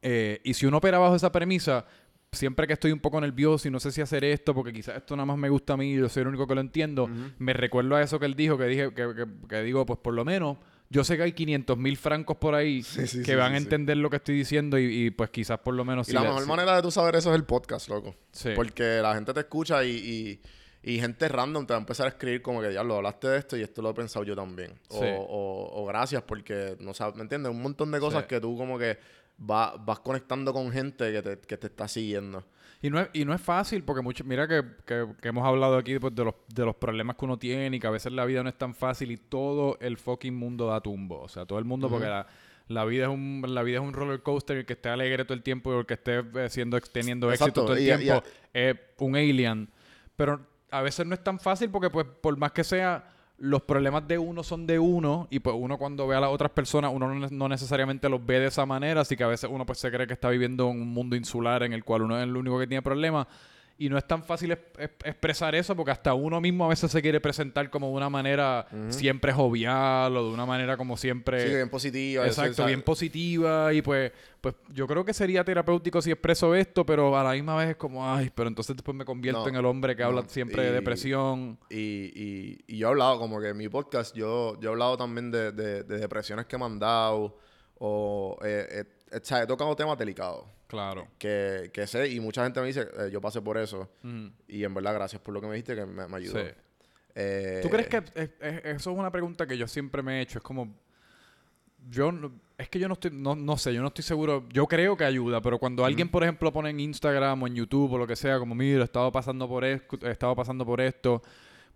Eh, y si uno opera bajo esa premisa, siempre que estoy un poco nervioso y no sé si hacer esto, porque quizás esto nada más me gusta a mí y yo soy el único que lo entiendo, me recuerdo a eso que él dijo, que dije, que, que- que digo, pues por lo menos, yo sé que hay 500 mil francos por ahí Sí, sí, que sí, van a entender lo que estoy diciendo y, y, pues quizás por lo menos... Y si la le- mejor manera de tú saber eso es el podcast, loco. Sí. Porque la gente te escucha y, y, y gente random te va a empezar a escribir como que, diablo, hablaste de esto y esto lo he pensado yo también. O, o, o gracias porque, no sabes, ¿me entiendes? Un montón de cosas que tú como que va- vas conectando con gente que te, que te está siguiendo. Y no es, y no es fácil, porque mucho, mira que, que- que hemos hablado aquí pues, de, los, de los problemas que uno tiene y que a veces la vida no es tan fácil y todo el fucking mundo da tumbo. O sea, todo el mundo, porque la, la vida es un la vida es un roller coaster, el que esté alegre todo el tiempo y el que esté eh, siendo, teniendo éxito Exacto, todo el y- y- tiempo es un alien. Pero a veces no es tan fácil porque, pues, por más que sea, los problemas de uno son de uno y pues uno cuando ve a las otras personas, uno no, necesariamente los ve de esa manera, así que a veces uno pues se cree que está viviendo en un mundo insular en el cual uno es el único que tiene problemas y no es tan fácil es- es- expresar eso porque hasta uno mismo a veces se quiere presentar como de una manera siempre jovial o de una manera como siempre... sí, bien positiva. Exacto, bien positiva y pues, pues yo creo que sería terapéutico si expreso esto, pero a la misma vez es como, ay, pero entonces después me convierto No, en el hombre que habla siempre de depresión. Y, y, y yo he hablado, como que en mi podcast, yo, yo he hablado también de, de, de depresiones que me han dado. O, eh, eh, o sea, he tocado temas delicados. Claro. Que, que sé, y mucha gente me dice, eh, yo pasé por eso. Mm, Y en verdad, gracias por lo que me dijiste, que me, me ayudó. sí. Eh, ¿Tú crees que es- es- eso es una pregunta que yo siempre me he hecho? Es como, yo no- es que yo no estoy, no, no sé, yo no estoy seguro. Yo creo que ayuda, pero cuando alguien, por ejemplo, pone en Instagram o en YouTube o lo que sea, como, mira, he estado pasando por esto, he estado pasando por esto.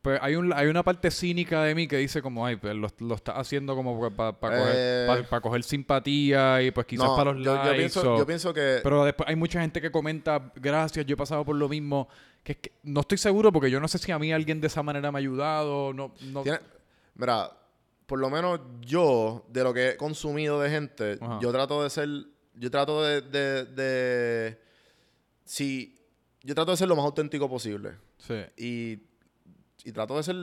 Pues hay, un, hay una parte cínica de mí que dice como, ay, pues lo, lo estás haciendo como para coger, Eh. pa- pa coger simpatía y pues quizás no, para los yo, yo likes. pienso, o- yo pienso que... pero después hay mucha gente que comenta, gracias, yo he pasado por lo mismo. Que es que no estoy seguro porque yo no sé si a mí alguien de esa manera me ha ayudado. No, no, tiene- mira, por lo menos yo, de lo que he consumido de gente, Ajá. yo trato de ser... Yo trato de... de, de- si... Yo trato de ser lo más auténtico posible. Sí. Y, y trato de ser...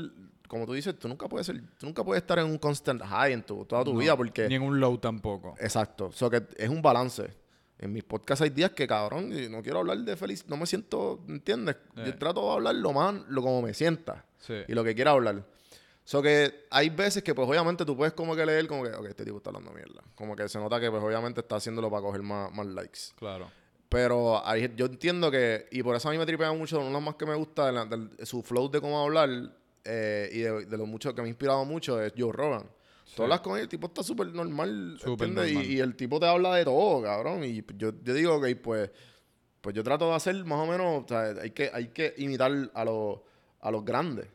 Como tú dices, tú nunca puedes ser... Tú nunca puedes estar en un constant high en tu, toda tu No, vida porque... Ni en un low tampoco. Exacto. O sea, que es un balance. En mis podcasts hay días que, cabrón, no quiero hablar de feliz, no me siento, ¿entiendes? Eh. Yo trato de hablar lo más, lo como me sienta Sí. y lo que quiera hablar. So que hay veces que, pues, obviamente tú puedes como que leer, como que, ok, este tipo está hablando mierda. Como que se nota que, pues, obviamente está haciéndolo para coger más, más likes. Claro. Pero hay- yo entiendo que, y por eso a mí me tripea mucho, uno de los más que me gusta, de la- del- su flow de cómo hablar, eh, y de, de lo mucho que me ha inspirado mucho, es Joe Rogan. Sí. Tú hablas con él, el tipo está súper normal, Súper ¿entiendes? Y- normal. Y, el tipo te habla de todo, cabrón. Y yo, yo digo, ok, pues, pues yo trato de hacer más o menos, o sea, hay que, hay que imitar a los, a los grandes,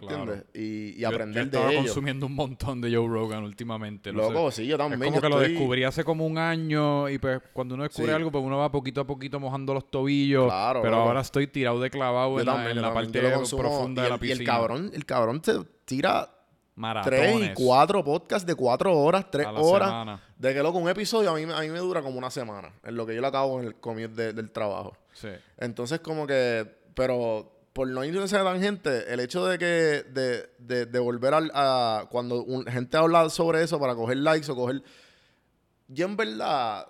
¿tú me Claro. entiendes? Y, y Yo- aprender yo estaba de ellos. consumiendo un montón de Joe Rogan últimamente. no sé. Loco, sí, yo Es también. como yo que lo descubrí hace como un año y pues cuando uno descubre Sí. algo pues uno va poquito a poquito mojando los tobillos. Claro, pero ahora estoy tirado de clavado Yo en la, en yo la parte Yo profunda y de la el- piscina. Y el cabrón, el cabrón te tira Maratones. tres y cuatro podcasts de cuatro horas, tres horas. semana. De que loco, un episodio a mí, me- a mí me dura como una semana. En lo que yo lo acabo en el de- del trabajo. Sí. Entonces, como que. Pero por no irse esa tangente, el hecho de que. De, de, de volver al- a. Cuando un- gente habla sobre eso para coger likes o coger. Yo en verdad.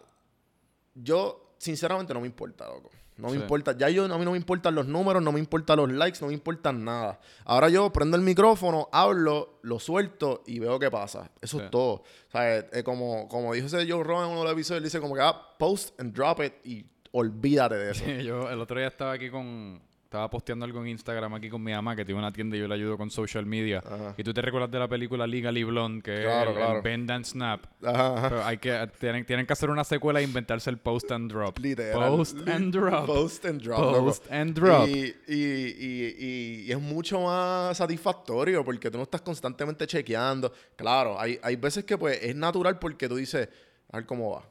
Yo, sinceramente, no me importa, loco. No me Sí. importa. Ya yo, a mí no me importan los números, no me importan los likes, no me importan nada. Ahora yo prendo el micrófono, hablo, lo suelto y veo qué pasa. Eso Sí. es todo. O sea, eh, como, como dijo ese Joe Rogan en uno de los episodios, él dice como que, ah, post and drop it y olvídate de eso. [LAUGHS] Yo el otro día estaba aquí con... Estaba posteando algo en Instagram aquí con mi mamá que tiene una tienda y yo le ayudo con social media. Ajá. Y tú te recuerdas de la película Legally Blonde que Claro, es el, el claro. Bend and Snap. Ajá. Pero hay que, tienen, tienen que hacer una secuela e inventarse el post and drop. Literal. Post and drop. Post and drop. loco. Post and drop. Y, y, y, y- y es mucho más satisfactorio porque tú no estás constantemente chequeando. Claro, hay, hay veces que pues es natural porque tú dices, a ver cómo va.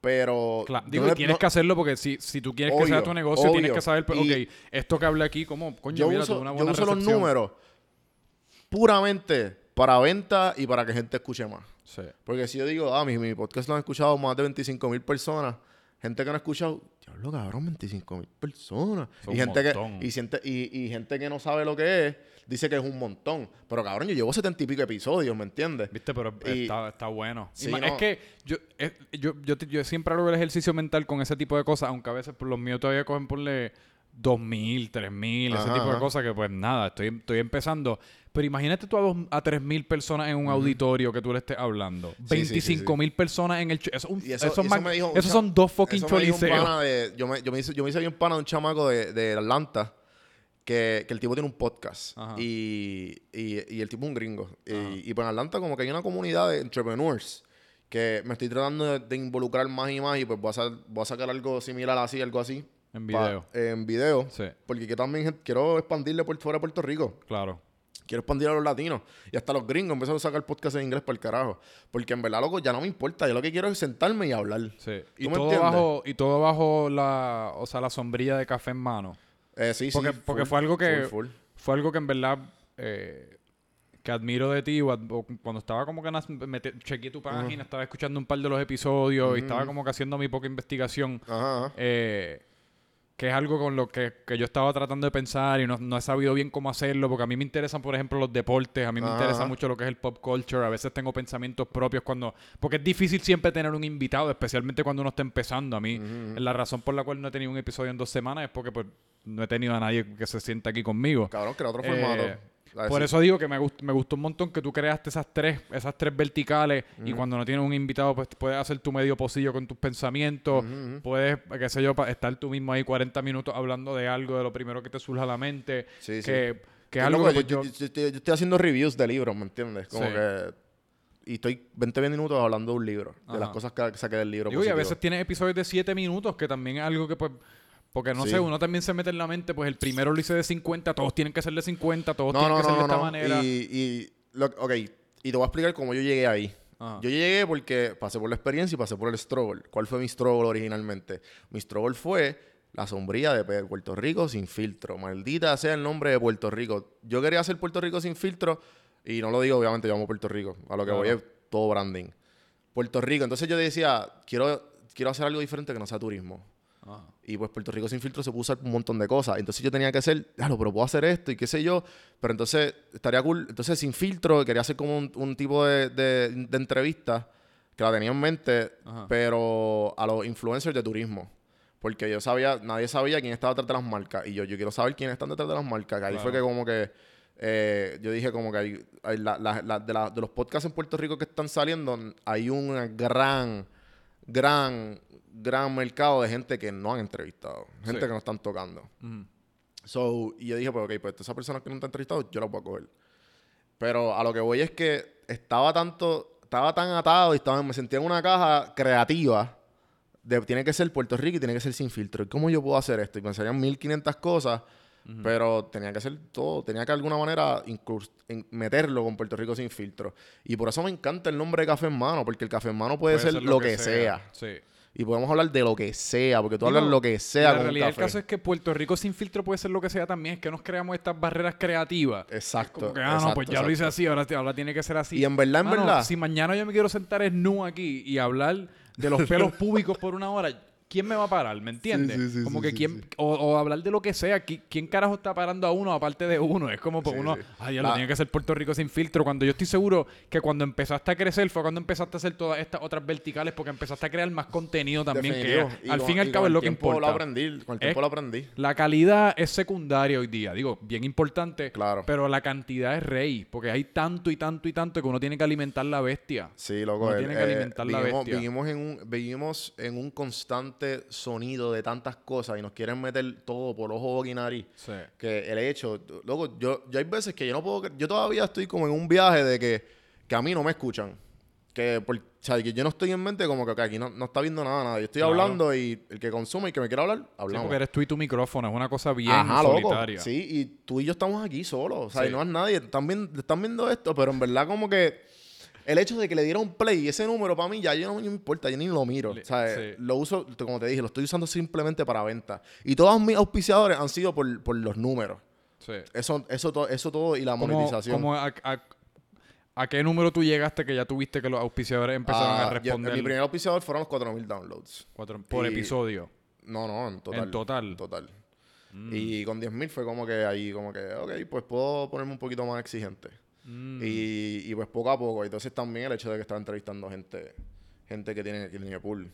Pero... Claro, yo digo, no tienes no- que hacerlo porque si, si tú quieres que sea tu negocio, tienes que saber, pues, ok, esto que hablé aquí, ¿cómo? Coño, yo mira, uso, una yo buena uso los números puramente para venta y para que gente escuche más. Sí. Porque si yo digo, ah, mi, mi podcast lo han escuchado más de 25 mil personas, gente que no ha escuchado, diablo cabrón, 25 mil personas. Son Y gente, que, y, y, y gente que no sabe lo que es, dice que es un montón. Pero cabrón, yo llevo 70 y pico episodios, ¿me entiendes? ¿Viste? Pero Y- está, está bueno. Sí, no. Es que yo, es- yo, yo, yo siempre hago el ejercicio mental con ese tipo de cosas, aunque a veces por los míos todavía cogen ponle 2.000, 3.000, ese Ajá, tipo de cosas que pues nada, estoy, estoy empezando. Pero imagínate tú a, dos, a 3.000 personas en un auditorio que tú le estés hablando. Sí, sí, sí, 25.000 personas en el... Eso, es un- eso- eso me dijo esos son dos fucking Eso choliseos. yo, me, yo, me hice, yo me hice bien pana de un chamaco de, de Atlanta que, que el tipo tiene un podcast. Y, y, y el tipo es un gringo. Y, y pues en Atlanta como que hay una comunidad de entrepreneurs que me estoy tratando de, de involucrar más y más y pues voy a, sa- voy a sacar algo similar así, algo así. En pa- video. en video. Sí, Porque yo también quiero expandirle por fuera de Puerto Rico. claro. Quiero expandir a los latinos. Y hasta los gringos empezaron a sacar podcast en inglés para el carajo. Porque en verdad, loco, ya no me importa. Yo lo que quiero es sentarme y hablar. Sí. ¿Tú Y me todo, entiendes? bajo, y todo bajo la, o sea, la sombrilla de café en mano. Eh, sí, Porque- sí. porque full, fue algo que- full, full. fue algo que en verdad eh, que admiro de ti cuando estaba como que mete- chequeé tu página, estaba escuchando un par de los episodios y estaba como que haciendo mi poca investigación, Ajá, ajá. eh, que es algo con lo que, que yo estaba tratando de pensar y no, no he sabido bien cómo hacerlo, porque a mí me interesan, por ejemplo, los deportes, a mí me Ajá, interesa mucho lo que es el pop culture, a veces tengo pensamientos propios cuando, porque es difícil siempre tener un invitado, especialmente cuando uno está empezando. A mí, la razón por la cual no he tenido un episodio en dos semanas es porque pues, no he tenido a nadie que se sienta aquí conmigo. Cabrón, que era otro Eh, formato. Por eso digo que me, gust- me gustó un montón que tú creaste esas tres, esas tres verticales y cuando no tienes un invitado, pues puedes hacer tu medio pocillo con tus pensamientos, puedes, qué sé yo, estar tú mismo ahí 40 minutos hablando de algo, de lo primero que te surja a la mente, Sí, sí. que, que es Yo, algo loco, que yo, yo- yo- yo estoy, yo estoy haciendo reviews de libros, ¿me entiendes? Como Sí. que... Y estoy 20 minutos hablando de un libro. De las cosas que saqué del libro. digo, y a veces tienes episodios de 7 minutos, que también es algo que pues... Porque no Sí. sé, uno también se mete en la mente, pues el primero lo hice de 50, todos tienen que ser de 50, todos No, tienen no, que ser no, de no, esta manera. Y, y lo- ok, y te voy a explicar cómo yo llegué ahí. Ajá. Yo llegué porque pasé por la experiencia y pasé por el struggle. ¿Cuál fue mi struggle originalmente? Mi struggle fue la sombría de Puerto Rico sin filtro. Maldita sea el nombre de Puerto Rico. Yo quería hacer Puerto Rico sin filtro y no lo digo, obviamente, yo amo Puerto Rico. A lo que Claro. voy es todo branding. Puerto Rico. Entonces yo decía, quiero, quiero hacer algo diferente que no sea turismo. Y pues Puerto Rico sin filtro se puso un montón de cosas. Entonces yo tenía que hacer, claro, pero puedo hacer esto y qué sé yo. Pero entonces estaría cool. Entonces sin filtro quería hacer como un, un tipo de, de, de entrevista que la tenía en mente, Ajá. pero a los influencers de turismo. Porque yo sabía, nadie sabía quién estaba detrás de las marcas. Y yo, yo quiero saber quiénes están detrás de las marcas. Que ahí fue que como que eh, yo dije como que hay, hay la- la- la- de, los podcasts en Puerto Rico que están saliendo, hay un gran, gran, gran mercado de gente que no han entrevistado. Gente Sí. que no están tocando. So, y yo dije, pues, ok, pues esa persona que no te ha entrevistado, yo la voy a coger. Pero a lo que voy es que estaba tanto, estaba tan atado y estaba, me sentía en una caja creativa de tiene que ser Puerto Rico y tiene que ser sin filtro. ¿Y cómo yo puedo hacer esto? Y pensarían 1500 cosas, pero tenía que ser todo, tenía que de alguna manera en- meterlo con Puerto Rico sin filtro. Y por eso me encanta el nombre de Café en Mano, porque el Café en Mano puede, ser, lo que, sea. Sí. Y podemos hablar de lo que sea, porque tú Digo, hablas lo que sea La con realidad del café. caso es que Puerto Rico sin filtro puede ser lo que sea también. Es que nos creamos estas barreras creativas. Exacto. Como que, ah, no, pues ya lo hice así, ahora, ahora tiene que ser así. Y en verdad, en verdad. Si mañana yo me quiero sentar nu aquí y hablar de los [LAUGHS] pelos públicos por una hora, ¿quién me va a parar? ¿Me entiendes? Sí, sí, sí, como que quién. O, o hablar de lo que sea. ¿qui- ¿Quién carajo está parando a uno aparte de uno? Es como pues uno, ay, ya lo tiene que ser Puerto Rico sin filtro. Cuando yo estoy seguro que cuando empezaste a crecer fue cuando empezaste a hacer todas estas otras verticales porque empezaste a crear más contenido también Definitivo. que Y al con- fin y al cabo es lo que importa. Lo aprendí, con el tiempo Es- lo aprendí. La calidad es secundaria hoy día, digo, bien importante, Claro. pero la cantidad es rey, porque hay tanto y tanto y tanto que uno tiene que alimentar la bestia. Sí, loco. Uno el- tiene que eh, alimentar la vivimos, bestia. vivimos en un, vivimos en un constante sonido de tantas cosas y nos quieren meter todo por ojo, boca y nariz. Sí. Que el hecho, loco, yo, yo hay veces que yo no puedo, yo todavía estoy como en un viaje de que, que a mí no me escuchan. Que, por, o sea, que yo no estoy en mente como que aquí no, no está viendo nada, nada. Yo estoy Claro. hablando y el que consume y que me quiera hablar, Sí, hablamos. porque eres tú y tu micrófono, es una cosa bien Ajá, loco. solitaria. Sí, y tú y yo estamos aquí solos. O sea, Sí. y no es nadie. Están están viendo esto, pero en verdad como que el hecho de que le dieron play y ese número para mí ya yo no me importa, yo ni lo miro. Le- o sea, sí. lo uso, como te dije, lo estoy usando simplemente para venta. Y todos mis auspiciadores han sido por, por los números. Sí. Eso, eso, to- eso todo y la ¿Cómo- monetización. cómo a, a- a qué número tú llegaste que ya tuviste que los auspiciadores empezaron Ah, a responder mi primer auspiciador fueron los 4000 downloads. cuatro- por y- episodio? No, no, en total. En total. Mm. Y con 10.000 fue como que ahí, como que, ok, pues puedo ponerme un poquito más exigente. Mm. Y, y pues poco a poco. Entonces también el hecho de que estaba entrevistando gente, gente que tiene, que tiene pool.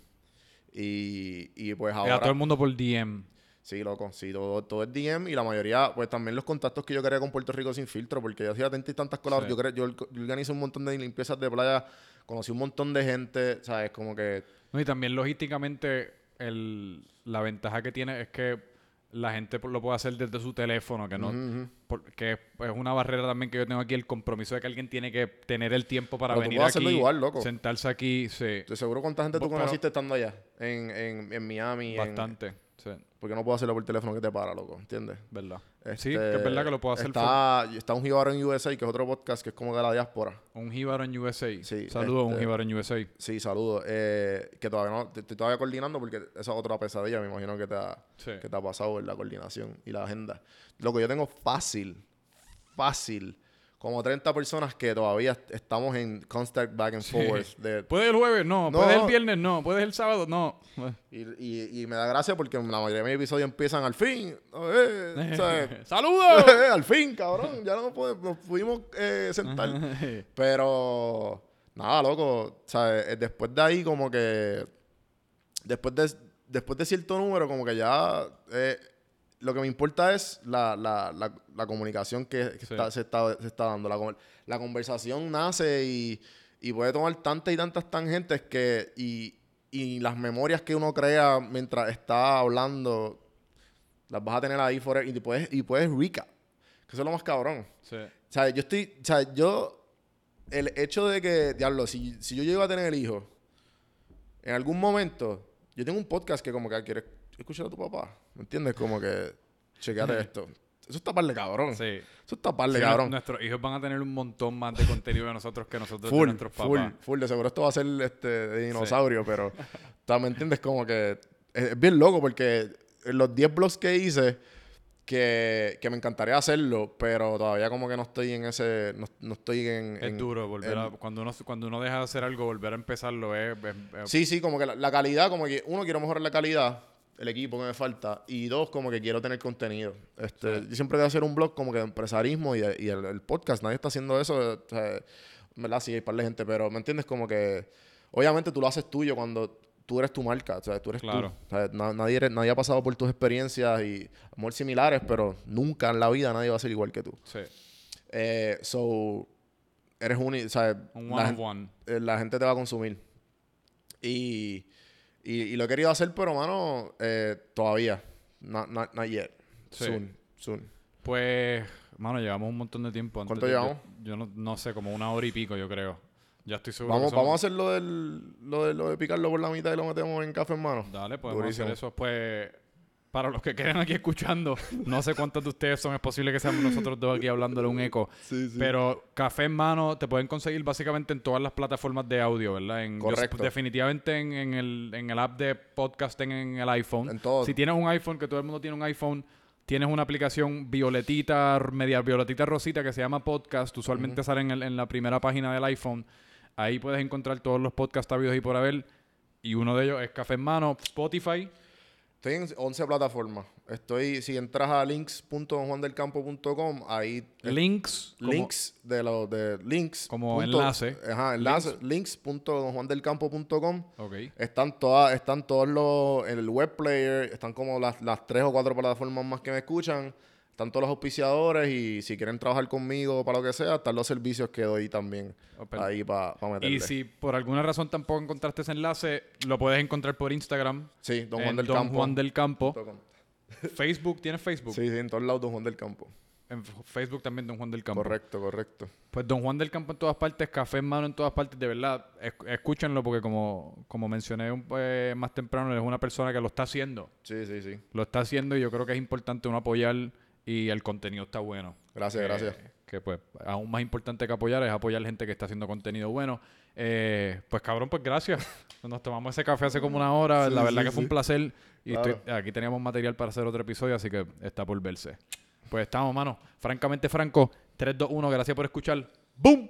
Y, y pues Era ahora. todo el mundo por DM. Sí, loco, sí, todo, todo es DM y la mayoría, pues también los contactos que yo quería con Puerto Rico sin filtro, porque yo hacía tantas y tantas cosas. Sí. Yo, cre- yo, yo organizé un montón de limpiezas de playa, conocí un montón de gente, ¿sabes? Como que. No, y también logísticamente el, la ventaja que tiene es que la gente lo puede hacer desde su teléfono, que no Ujú, ujú. porque es una barrera también que yo tengo aquí, el compromiso de que alguien tiene que tener el tiempo para Pero tú venir puedes aquí, igual, loco. sentarse aquí, sí, Estoy seguro cuánta gente tú pero- conociste estando allá, en, en, en Miami. en- bastante, sí, porque no puedo hacerlo por teléfono que te para, loco, ¿entiendes? verdad. Este, sí, que es verdad que lo puedo hacer Está, está un Jíbaro en USA, que es otro podcast que es como de la diáspora. por un jíbaro en USA. Sí, Saludos a un este- jíbaro en USA. Sí, saludos. Eh, que todavía no, te- estoy todavía coordinando porque esa es otra pesadilla, me imagino que te ha, Sí. que te ha pasado en la coordinación y la agenda. Lo que yo tengo fácil, fácil, como 30 personas que todavía est- estamos en constant back and forth. De, ¿Puedes el jueves? No. No. ¿Puedes el viernes? No. ¿Puedes el sábado? No. y, y, y me da gracia porque la mayoría de mis episodios empiezan al fin. Eh. [LAUGHS] ¡Saludos! [LAUGHS] al fin, cabrón. Ya no nos pudimos eh, sentar. [LAUGHS] Pero, nada, loco. ¿sabes? Eh, Después de ahí, como que. Después de, después de cierto número, como que ya. eh, lo que me importa es la, la, la, la comunicación que, que Sí. está- se, está, se está dando. La, con- la conversación nace y, y puede tomar tantas y tantas tangentes que. Y, y las memorias que uno crea mientras está hablando, las vas a tener ahí forever. Y puedes, y puedes recap. Que eso es lo más cabrón. Sí. O sea, yo estoy. O sea, yo. El hecho de que. Diablo, si, si yo llego a tener hijo. En algún momento. Yo tengo un podcast que, como que quieres escuchar a tu papá. ¿Me entiendes? Como que. Chequeate esto. Eso está par de cabrón. Sí. Eso está par de Sí, cabrón. Nuestros hijos van a tener un montón más de contenido de nosotros que nosotros de Full, nuestros full, papás. full. De seguro esto va a ser este, de dinosaurio, pero. ta- ¿Me entiendes? Como que. Es, bien loco porque los 10 blogs que hice. Que, que me encantaría hacerlo, pero todavía como que no estoy en ese. No, no estoy en. Es en- duro volver en- a... Cuando uno, cuando uno deja de hacer algo, volver a empezarlo es... es- es- Sí, sí, como que la, la calidad, como que uno quiero mejorar la calidad, el equipo que me falta, y dos, como que quiero tener contenido. Este, Yo siempre quiero hacer un blog como que de empresarismo y, de- y el, el podcast, nadie está haciendo eso, o sea, ¿verdad? Sí, hay par de gente, pero ¿me entiendes? Como que obviamente tú lo haces tuyo cuando tú eres tu marca, o sea, tú eres Claro. tú. O sea, na- nadie, eres- nadie ha pasado por tus experiencias y a lo mejor similares, pero nunca en la vida nadie va a ser igual que tú. Sí. Eh, so, eres único, o sea, Un la, one gen- on one. eh, la gente te va a consumir. Y, y, y lo he querido hacer, pero, mano, eh, todavía. Not, not, not yet. Sí. Soon, soon. Pues, mano, llevamos un montón de tiempo. antes ¿Cuánto de- llevamos? Yo, yo no, no sé, como una hora y pico, yo creo. Ya estoy seguro. Vamos, vamos a hacer lo, del, lo, de, lo de picarlo por la mitad y lo metemos en café en mano. Dale, podemos Durísimo. hacer eso. Pues, para los que queden aquí escuchando, no sé cuántos de ustedes son, es posible que seamos nosotros dos aquí hablándole un eco. [LAUGHS] Sí, sí. Pero Café en Mano te pueden conseguir básicamente en todas las plataformas de audio, ¿verdad? En, yo- Correcto. definitivamente en, en el, en el app de podcasting en el iPhone. En todo. Si tienes un iPhone, que todo el mundo tiene un iPhone, tienes una aplicación violetita, media violetita rosita que se llama Podcast. Usualmente sale en, el- en la primera página del iPhone. Ahí puedes encontrar todos los podcasts habidos y por haber. Y uno de ellos es Café en Mano, Spotify. Estoy en 11 plataformas. Estoy, si entras a links.juandelcampo.com, ahí es- Links. como- links de los de links. Como punto- enlace. Ajá, enlace. Links.juandelcampo.com. Ok. Están todas, están todos los, en el web player, están como las, las tres o cuatro plataformas más que me escuchan. Están todos los auspiciadores y si quieren trabajar conmigo para lo que sea, están los servicios que doy también ahí para meterle. Y si por alguna razón tampoco encontraste ese enlace, lo puedes encontrar por Instagram. Sí, Don Juan del Don Campo. Juan del Campo. Facebook, ¿tienes Facebook? Sí, sí, en todos lados Don Juan del Campo. En Facebook también Don Juan del Campo. Correcto, correcto. Pues Don Juan del Campo en todas partes, Café en Mano en todas partes, de verdad, es- escúchenlo porque como, como mencioné un- eh, más temprano, es una persona que lo está haciendo. Sí, sí, sí. Lo está haciendo y yo creo que es importante uno apoyar y el contenido está bueno. Gracias, Que- gracias. Que pues aún más importante que apoyar es apoyar gente que está haciendo contenido bueno. Eh, pues cabrón, pues gracias. [LAUGHS] Nos tomamos ese café hace como una hora. Sí, La verdad sí, que fue sí. un placer. Y Claro. estoy- aquí teníamos material para hacer otro episodio, así que está por verse. Pues estamos, mano. Francamente franco. 3, 2, 1. Gracias por escuchar. ¡Boom!